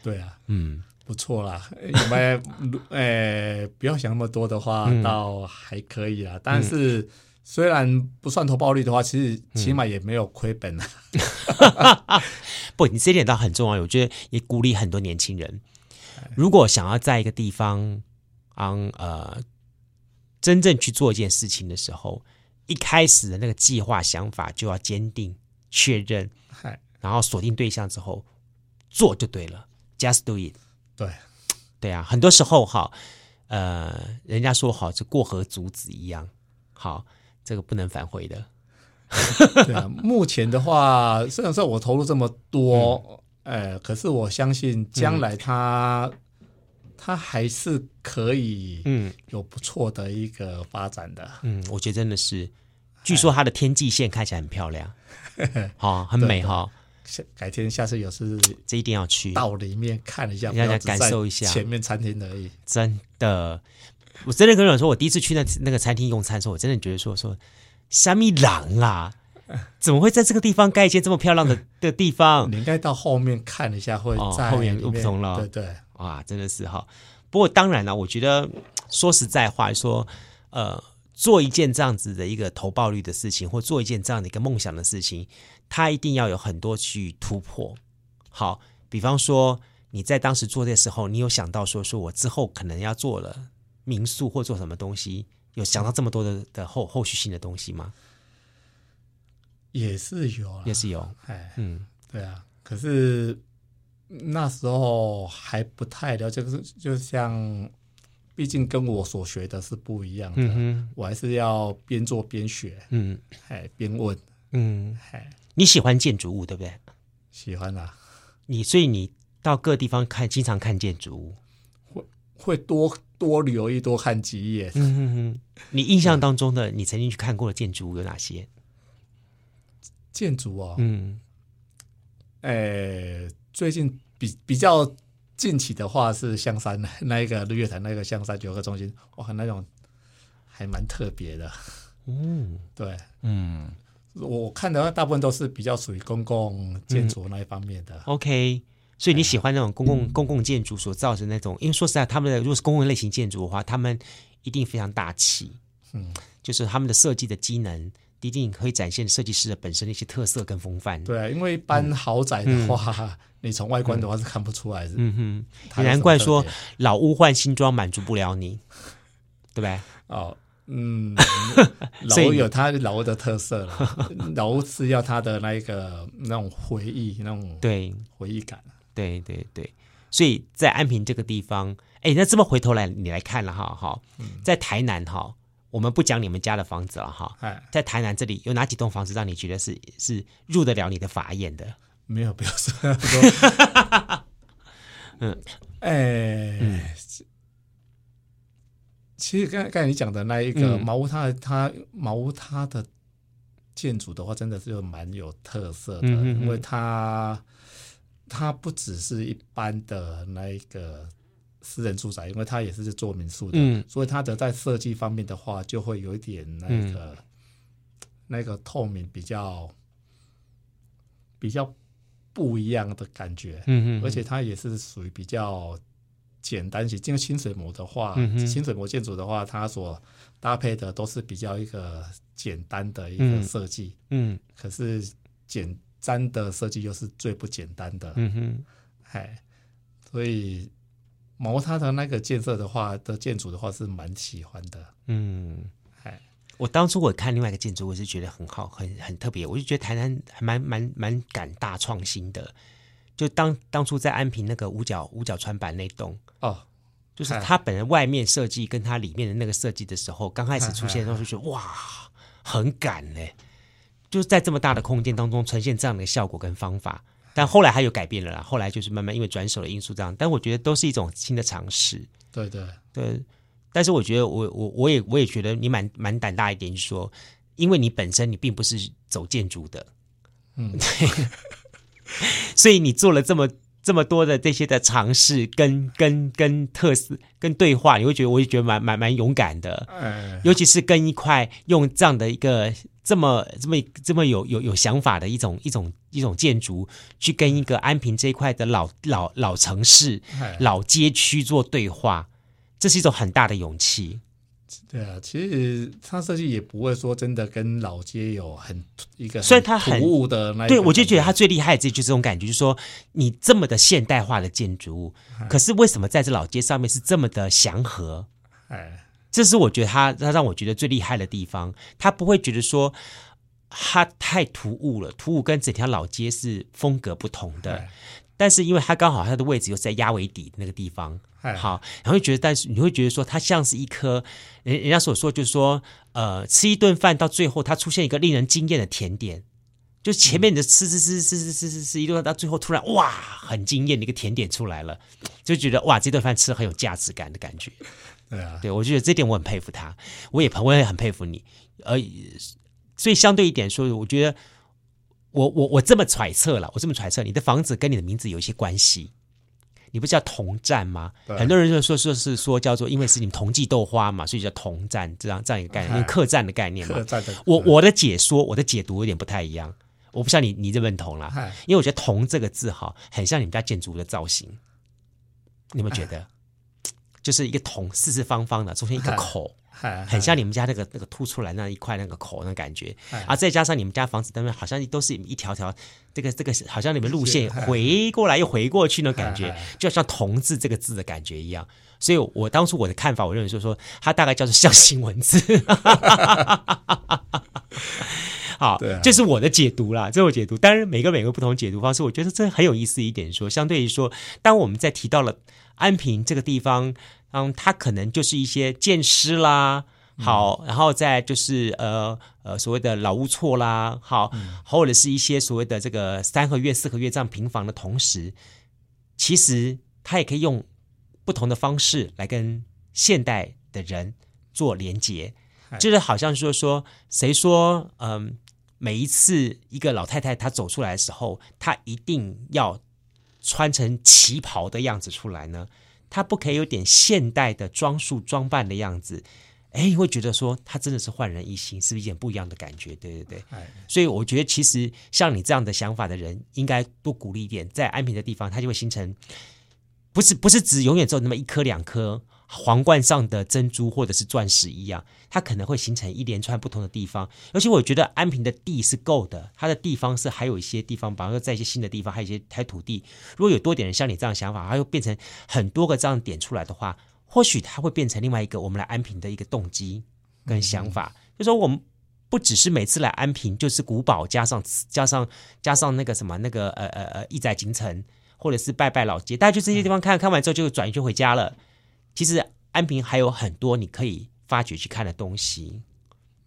A: 对啊，
B: 嗯。
A: 不错啦，有没有？呃，不要想那么多的话，嗯、倒还可以啦。但是虽然不算投暴率的话，其实起码也没有亏本啊。
B: 嗯、不，你这一点倒很重要，我觉得也鼓励很多年轻人，如果想要在一个地方，嗯呃，真正去做一件事情的时候，一开始的那个计划想法就要坚定、确认，然后锁定对象之后做就对了，just do it。
A: 对，
B: 对啊，很多时候哈，呃，人家说好，就过河卒子一样，好，这个不能反悔的。
A: 对啊，目前的话，虽然说我投入这么多，嗯、呃，可是我相信将来它，嗯、它还是可以，嗯，有不错的一个发展的。
B: 嗯，我觉得真的是，据说它的天际线看起来很漂亮，好，很美哈。
A: 改天下次有事，
B: 这一定要去
A: 到里面看一下，
B: 让大家感受一下
A: 前面餐厅而已。
B: 真的，我真的跟人说，我第一次去那那个餐厅用餐的时候，我真的觉得说说，虾米狼啊，怎么会在这个地方盖一间这么漂亮的的地方？
A: 你应该到后面看一下，会在
B: 后面又不同了。
A: 对对，
B: 哇，真的是哈。不过当然了，我觉得说实在话，说呃，做一件这样子的一个投报率的事情，或做一件这样的一个梦想的事情。他一定要有很多去突破，好，比方说你在当时做的时候，你有想到说，说我之后可能要做了民宿或做什么东西，有想到这么多的的后后续性的东西吗？
A: 也是有，
B: 也是有，
A: 哎，嗯，对啊，可是那时候还不太了解，就是就像，毕竟跟我所学的是不一样的，我还是要边做边学，嗯，哎，边问，嗯，
B: 哎。你喜欢建筑物，对不对？
A: 喜欢啊！
B: 你所以你到各地方看，经常看建筑物，
A: 会会多多留意，多看几眼。
B: 嗯哼哼。你印象当中的，你曾经去看过的建筑物有哪些？
A: 建筑哦，嗯，哎，最近比比较近期的话是香山 那一个日月潭那个香山游客中心，哇，那种还蛮特别的。嗯，对，嗯。我看的话，大部分都是比较属于公共建筑那一方面的。
B: 嗯、OK，所以你喜欢那种公共、嗯、公共建筑所造成那种，因为说实在，他们的如果是公共类型建筑的话，他们一定非常大气。嗯，就是他们的设计的机能一定可以展现设计师的本身的一些特色跟风范。
A: 对啊，因为一般豪宅的话，嗯、你从外观的话是看不出来的。
B: 嗯哼，也难怪说老屋换新装满足不了你，对不对？
A: 哦。嗯，老屋有它老屋的特色了，老屋是要它的那个那种回忆，那种对回忆感。
B: 对对对，所以在安平这个地方，哎，那这么回头来你来看了哈，哈，在台南哈，我们不讲你们家的房子了哈，在台南这里有哪几栋房子让你觉得是是入得了你的法眼的？
A: 没有，不要说那么多。嗯，哎。嗯其实刚刚才你讲的那一个茅屋，它它茅屋它的建筑的话，真的是蛮有特色的，因为它它不只是一般的那一个私人住宅，因为它也是做民宿的，所以它的在设计方面的话，就会有一点那个那个透明比较比较不一样的感觉，而且它也是属于比较。简单型，因为清水模的话，嗯、清水模建筑的话，它所搭配的都是比较一个简单的一个设计。嗯，可是简单的设计又是最不简单的。嗯哼，哎，所以茅它的那个建设的话的建筑的话是蛮喜欢的。嗯，
B: 哎，我当初我看另外一个建筑，我是觉得很好，很很特别，我就觉得台南还蛮蛮蛮敢大创新的。就当当初在安平那个五角五角川板那栋哦，就是它本来外面设计跟它里面的那个设计的时候，刚开始出现的时候就觉得哇，很敢嘞！就是在这么大的空间当中呈现这样的效果跟方法，但后来他又改变了啦，后来就是慢慢因为转手的因素这样，但我觉得都是一种新的尝试。
A: 对对
B: 对，但是我觉得我我我也我也觉得你蛮蛮胆大一点，就是说，因为你本身你并不是走建筑的，嗯，对，所以你做了这么。这么多的这些的尝试跟跟跟特色跟对话，你会觉得我也觉得蛮蛮蛮勇敢的，尤其是跟一块用这样的一个这么这么这么有有有想法的一种一种一种建筑，去跟一个安平这一块的老老老城市、老街区做对话，这是一种很大的勇气。
A: 对啊，其实他设计也不会说真的跟老街有很一个，
B: 所以他很
A: 突兀的那。
B: 对，我就觉得他最厉害的就是这种感觉，就是说你这么的现代化的建筑物，可是为什么在这老街上面是这么的祥和？哎，这是我觉得他他让我觉得最厉害的地方，他不会觉得说他太突兀了，突兀跟整条老街是风格不同的。但是因为他刚好他的位置又在鸭尾底那个地方，好，然后觉得，但是你会觉得说它像是一颗人人家所说就是说，呃，吃一顿饭到最后它出现一个令人惊艳的甜点，就前面你的吃吃吃吃吃吃吃吃一顿到最后突然哇，很惊艳的一个甜点出来了，就觉得哇，这顿饭吃很有价值感的感觉。对啊，对我觉得这点我很佩服他，我也我也很佩服你，呃，所以相对一点说，我觉得。我我我这么揣测了，我这么揣测，你的房子跟你的名字有一些关系。你不是叫同站吗？很多人就说说是说叫做，因为是你们同济豆花嘛，所以叫同站这样这样一个概念，因为客栈的概念嘛。我我的解说，我的解读有点不太一样。我不知道你你认不认同啦，因为我觉得“同”这个字哈，很像你们家建筑的造型。你有没有觉得？就是一个“桶”，四四方方的，中间一个口。很像你们家那个那个凸出来那一块那个口那感觉，啊，再加上你们家房子当中好像都是一条条，这个这个好像你们路线回过来又回过去那感觉，就像“同”字这个字的感觉一样。所以我当初我的看法，我认为就是说它大概叫做象形文字。好，这、就是我的解读啦，这是我解读。当然，每个每个不同解读方式，我觉得这很有意思一点说，相对于说，当我们在提到了安平这个地方。嗯，它可能就是一些建师啦，好，然后再就是呃呃所谓的老屋错啦，好，或者是一些所谓的这个三合院、四合院这样平房的同时，其实它也可以用不同的方式来跟现代的人做连接，就是好像说说谁说嗯，每一次一个老太太她走出来的时候，她一定要穿成旗袍的样子出来呢？他不可以有点现代的装束装扮的样子，哎，你会觉得说他真的是焕然一新，是不是一点不一样的感觉？对对对，所以我觉得其实像你这样的想法的人，应该多鼓励一点，在安平的地方，他就会形成，不是不是只永远只有那么一颗两颗。皇冠上的珍珠或者是钻石一样，它可能会形成一连串不同的地方。而且我觉得安平的地是够的，它的地方是还有一些地方，比方说在一些新的地方，还有一些台土地。如果有多点人像你这样想法，它又变成很多个这样点出来的话，或许它会变成另外一个我们来安平的一个动机跟想法。嗯、就是说我们不只是每次来安平就是古堡加上加上加上那个什么那个呃呃呃亿载京城，或者是拜拜老街，大家就这些地方看看完之后就转移就回家了。其实安平还有很多你可以发掘去看的东西，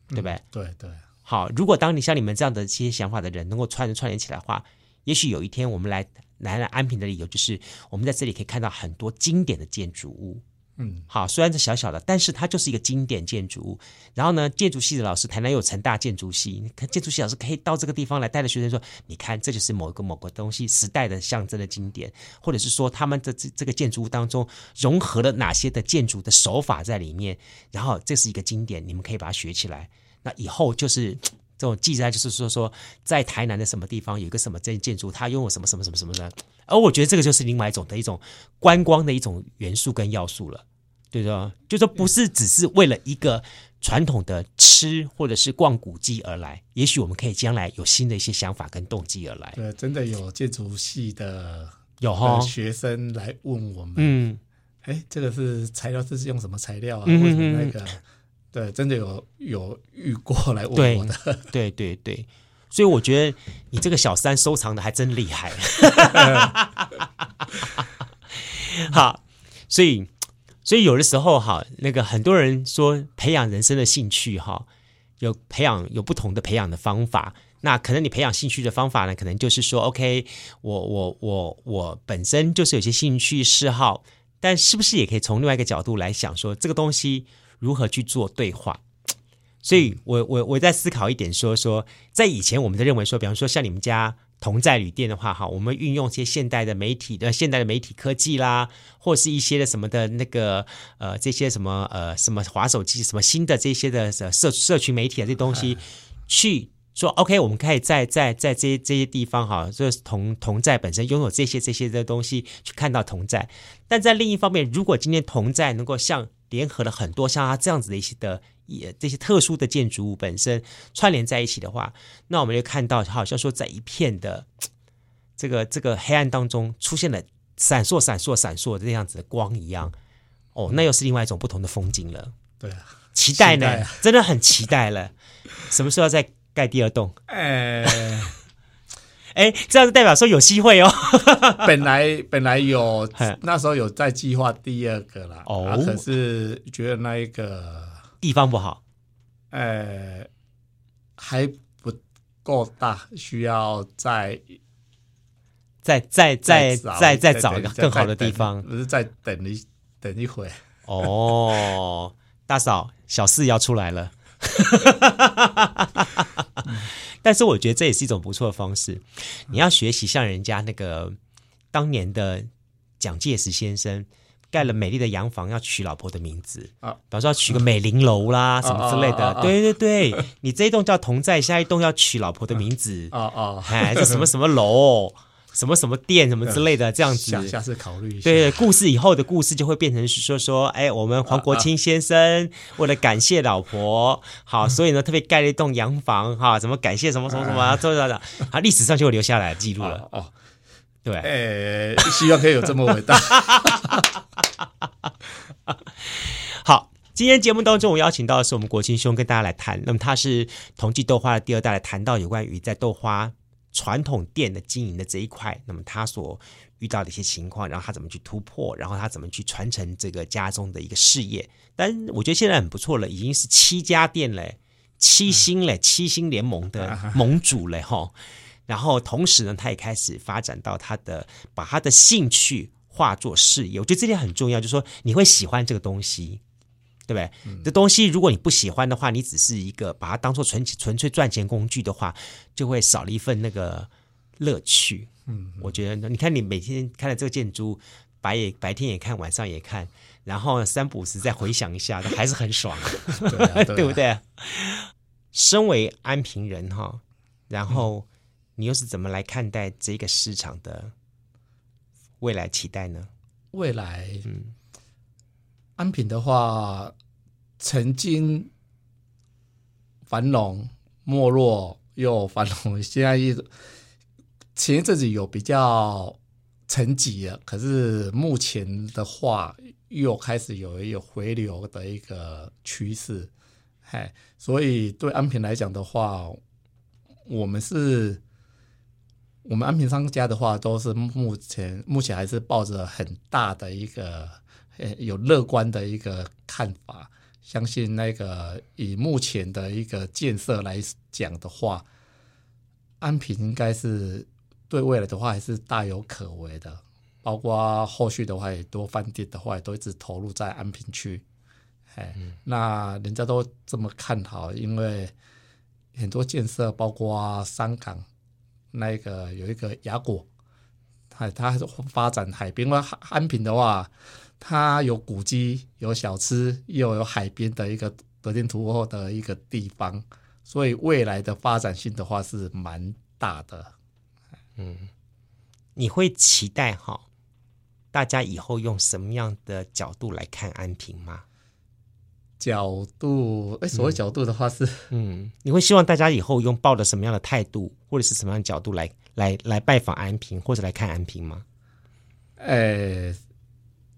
B: 对不对？嗯、对对。好，如果当你像你们这样的这些想法的人能够串串联起来的话，也许有一天我们来来了安平的理由就是，我们在这里可以看到很多经典的建筑物。嗯，好，虽然是小小的，但是它就是一个经典建筑物。然后呢，建筑系的老师，台南有成大建筑系，你看建筑系老师可以到这个地方来带着学生说：“你看，这就是某一个某个东西时代的象征的经典，或者是说他们的这这个建筑物当中融合了哪些的建筑的手法在里面。然后这是一个经典，你们可以把它学起来。那以后就是这种记载，就是说说在台南的什么地方有一个什么建建筑，它拥有什么什么什么什么的。而我觉得这个就是另外一种的一种观光的一种元素跟要素了。”对的，就说不是只是为了一个传统的吃或者是逛古迹而来，也许我们可以将来有新的一些想法跟动机而来。
A: 对，真的有建筑系的
B: 有哈
A: 学生来问我们，嗯，哎，这个是材料，这是用什么材料啊？嗯、为什么那个？对，真的有有遇过来问我的。
B: 对对对对，所以我觉得你这个小三收藏的还真厉害。好，所以。所以有的时候哈，那个很多人说培养人生的兴趣哈，有培养有不同的培养的方法。那可能你培养兴趣的方法呢，可能就是说，OK，我我我我本身就是有些兴趣嗜好，但是不是也可以从另外一个角度来想说，这个东西如何去做对话？所以我我我在思考一点说，说说在以前我们在认为说，比方说像你们家。同在旅店的话，哈，我们运用一些现代的媒体的现代的媒体科技啦，或是一些的什么的那个呃，这些什么呃什么滑手机什么新的这些的社社群媒体啊这些东西，去说 OK，我们可以在在在这些这些地方哈，就是同同在本身拥有这些这些的东西去看到同在，但在另一方面，如果今天同在能够像联合了很多像它这样子的一些的。也这些特殊的建筑物本身串联在一起的话，那我们就看到好像说在一片的这个这个黑暗当中出现了闪烁闪烁闪烁的这样子的光一样，哦，那又是另外一种不同的风景了。
A: 对啊，
B: 期待呢，待啊、真的很期待了。什么时候要再盖第二栋？
A: 哎
B: 哎，这样子代表说有机会哦。
A: 本来本来有那时候有在计划第二个啦，哦、啊，可是觉得那一个。
B: 地方不好，
A: 呃，还不够大，需要再
B: 再再再再再找一个更好的地方，
A: 不是再等一等一会。
B: 哦，大嫂，小四要出来了，但是我觉得这也是一种不错的方式。你要学习像人家那个当年的蒋介石先生。盖了美丽的洋房，要取老婆的名字啊，比方说要取个美玲楼啦，什么之类的。对对对，你这一栋叫同在，下一栋要取老婆的名字啊啊，哎，这什么什么楼，什么什么店，什么之类的，这样子。
A: 下下次考虑一下。
B: 对，故事以后的故事就会变成是说说，哎，我们黄国清先生 为了感谢老婆，好，所以呢特别盖了一栋洋房，哈，怎么感谢什么什么什么，怎么怎么，啊，历史上就会留下来记录了。哦，对，
A: 哎，希望可以有这么伟大。
B: 好，今天节目当中，我邀请到的是我们国清兄跟大家来谈。那么他是同济豆花的第二代，来谈到有关于在豆花传统店的经营的这一块。那么他所遇到的一些情况，然后他怎么去突破，然后他怎么去传承这个家中的一个事业。但我觉得现在很不错了，已经是七家店嘞，七星嘞，七星联盟的 盟主嘞哈。然后同时呢，他也开始发展到他的把他的兴趣。化作事业，我觉得这点很重要，就是说你会喜欢这个东西，对不对？嗯、这东西如果你不喜欢的话，你只是一个把它当做纯纯粹赚钱工具的话，就会少了一份那个乐趣。嗯，我觉得你看你每天看了这个建筑，白也白天也看，晚上也看，然后三不五时再回想一下，还是很爽，对，啊对，啊对不对？身为安平人哈，然后你又是怎么来看待这个市场的？未来期待呢？
A: 未来，嗯，安平的话，曾经繁荣没落又繁荣，现在一前一阵子有比较沉寂了，可是目前的话又开始有一个回流的一个趋势，嘿，所以对安平来讲的话，我们是。我们安平商家的话，都是目前目前还是抱着很大的一个呃有乐观的一个看法，相信那个以目前的一个建设来讲的话，安平应该是对未来的话还是大有可为的，包括后续的话也多饭店的话也都一直投入在安平区，哎，那人家都这么看好，因为很多建设包括三港。那个有一个雅果，它它还是发展海边。因为安平的话，它有古迹、有小吃，又有海边的一个得天独厚的一个地方，所以未来的发展性的话是蛮大的。
B: 嗯，你会期待哈，大家以后用什么样的角度来看安平吗？
A: 角度，哎，所谓角度的话是，
B: 嗯，嗯，你会希望大家以后用抱着什么样的态度，或者是什么样的角度来来来拜访安平，或者来看安平吗？
A: 哎，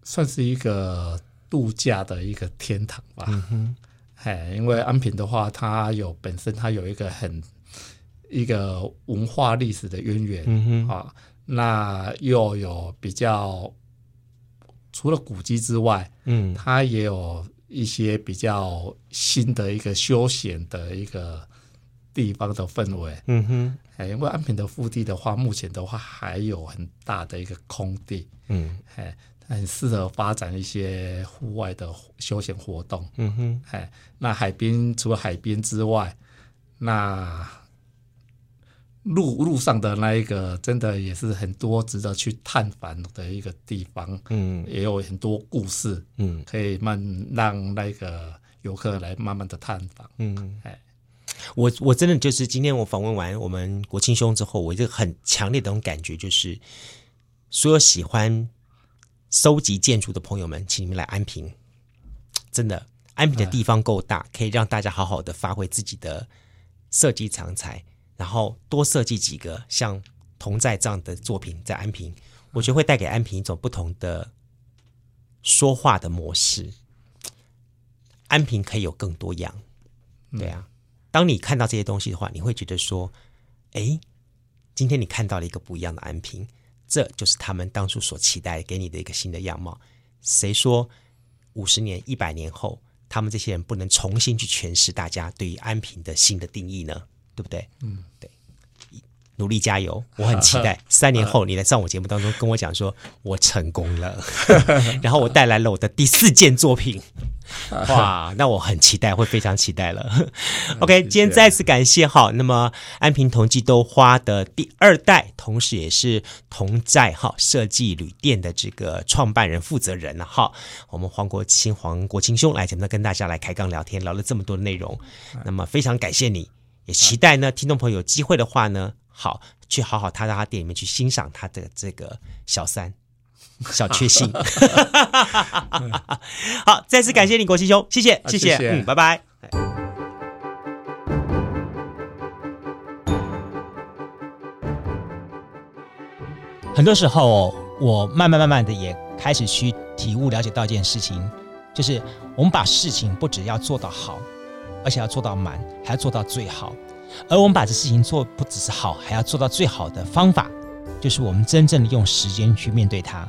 A: 算是一个度假的一个天堂吧。嗯哼，哎，因为安平的话，它有本身它有一个很一个文化历史的渊源，嗯哼啊，那又有比较除了古迹之外，嗯，它也有。一些比较新的一个休闲的一个地方的氛围。
C: 嗯哼，
A: 哎，因为安平的腹地的话，目前的话还有很大的一个空地，
C: 嗯，
A: 哎，很适合发展一些户外的休闲活动。
C: 嗯哼，
A: 哎，那海边除了海边之外，那路路上的那一个，真的也是很多值得去探访的一个地方。
C: 嗯，
A: 也有很多故事，
C: 嗯，
A: 可以慢让那个游客来慢慢的探访。
C: 嗯，
A: 哎，
C: 我我真的就是今天我访问完我们国庆兄之后，我就很强烈的那种感觉，就是所有喜欢收集建筑的朋友们，请你们来安平。真的，安平的地方够大，可以让大家好好的发挥自己的设计长才。然后多设计几个像同在这样的作品在安平，我觉得会带给安平一种不同的说话的模式。安平可以有更多样，对啊。当你看到这些东西的话，你会觉得说：“哎，今天你看到了一个不一样的安平，这就是他们当初所期待给你的一个新的样貌。”谁说五十年、一百年后，他们这些人不能重新去诠释大家对于安平的新的定义呢？对不对？嗯，对，努力加油！我很期待 三年后你来上我节目当中跟我讲说，我成功了，然后我带来了我的第四件作品。哇，那我很期待，会非常期待了。OK，今天再次感谢哈，那么安平同济豆花的第二代，同时也是同在哈设计旅店的这个创办人负责人了哈，我们黄国清黄国清兄来节目跟大家来开杠聊天，聊了这么多的内容，那么非常感谢你。也期待呢，听众朋友有机会的话呢，好去好好他到他店里面去欣赏他的这个小三小确幸。好，再次感谢你，国清兄，谢谢，谢谢，谢谢嗯，拜拜。
B: 很多时候，我慢慢慢慢的也开始去体悟、了解到一件事情，就是我们把事情不只要做到好。而且要做到满，还要做到最好。而我们把这事情做不只是好，还要做到最好的方法，就是我们真正的用时间去面对它。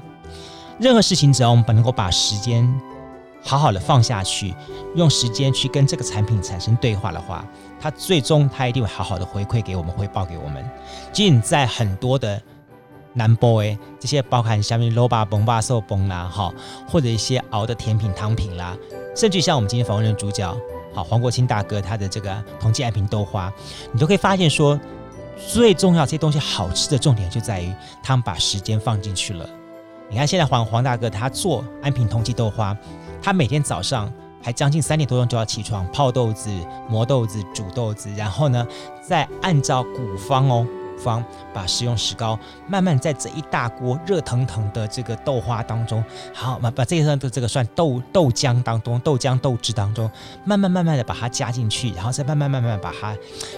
B: 任何事情，只要我们能够把时间好好的放下去，用时间去跟这个产品产生对话的话，它最终它一定会好好的回馈给我们，回报给我们。其实，在很多的南波诶，这些包含下面萝卜崩、巴寿崩啦，哈，或者一些熬的甜品、汤品啦，甚至像我们今天访问的主角。好，黄国清大哥他的这个同济爱平豆花，你都可以发现说，最重要这些东西好吃的重点就在于他们把时间放进去了。你看现在黄黄大哥他做安平通济豆花，他每天早上还将近三点多钟就要起床泡豆子、磨豆子、煮豆子，然后呢再按照古方哦。古方把食用石膏慢慢在这一大锅热腾腾的这个豆花当中，好，把把这个的这个算豆豆浆当中豆浆豆汁当中，慢慢慢慢的把它加进去，然后再慢慢慢慢把它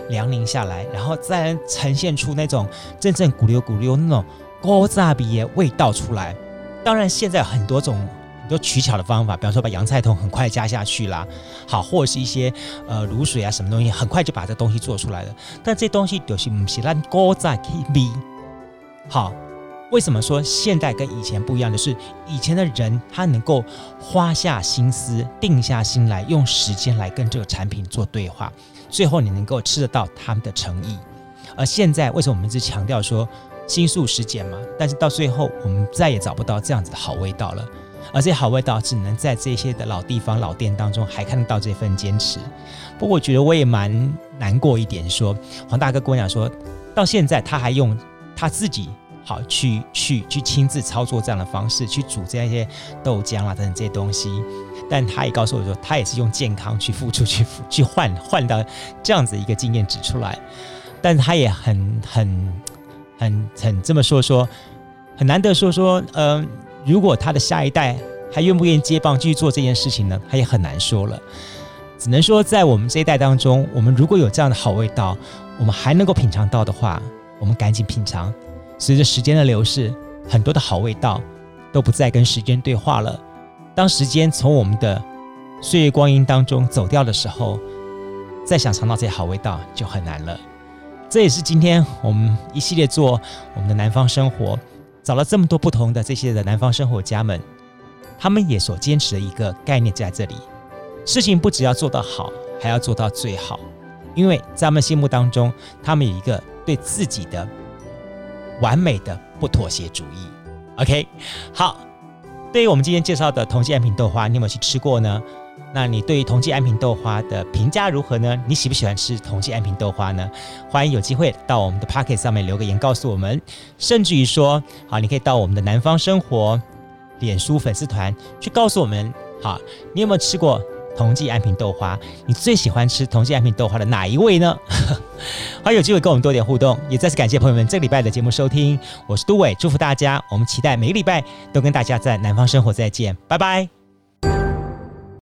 B: 凉凝下来，然后再呈现出那种真正咕溜咕溜那种古早味的味道出来。当然，现在很多种。很多取巧的方法，比方说把洋菜桶很快加下去啦，好，或者是一些呃卤水啊什么东西，很快就把这东西做出来了。但这东西就是不是让锅在 KB。好，为什么说现代跟以前不一样？就是以前的人他能够花下心思、定下心来，用时间来跟这个产品做对话，最后你能够吃得到他们的诚意。而现在为什么我们一直强调说新素食碱嘛？但是到最后我们再也找不到这样子的好味道了。而这些好味道只能在这些的老地方、老店当中还看得到这份坚持。不过我觉得我也蛮难过一点说，黄大哥跟我讲说，到现在他还用他自己好去去去亲自操作这样的方式去煮这样一些豆浆啊等等这些东西，但他也告诉我说，他也是用健康去付出 去去换换到这样子一个经验值出来。但是他也很很很很这么说说，很难得说说，嗯、呃。如果他的下一代还愿不愿意接棒继续做这件事情呢？他也很难说了。只能说，在我们这一代当中，我们如果有这样的好味道，我们还能够品尝到的话，我们赶紧品尝。随着时间的流逝，很多的好味道都不再跟时间对话了。当时间从我们的岁月光阴当中走掉的时候，再想尝到这些好味道就很难了。这也是今天我们一系列做我们的南方生活。找了这么多不同的这些的南方生活家们，他们也所坚持的一个概念在这里：事情不只要做到好，还要做到最好。因为在他们心目当中，他们有一个对自己的完美的不妥协主义。OK，好，对于我们今天介绍的同济安平豆花，你有没有去吃过呢？那你对于同济安平豆花的评价如何呢？你喜不喜欢吃同济安平豆花呢？欢迎有机会到我们的 Pocket 上面留个言告诉我们，甚至于说，好，你可以到我们的南方生活脸书粉丝团去告诉我们，好，你有没有吃过同济安平豆花？你最喜欢吃同济安平豆花的哪一位呢？欢迎有机会跟我们多点互动，也再次感谢朋友们这个礼拜的节目收听，我是都伟，祝福大家，我们期待每个礼拜都跟大家在南方生活再见，拜拜。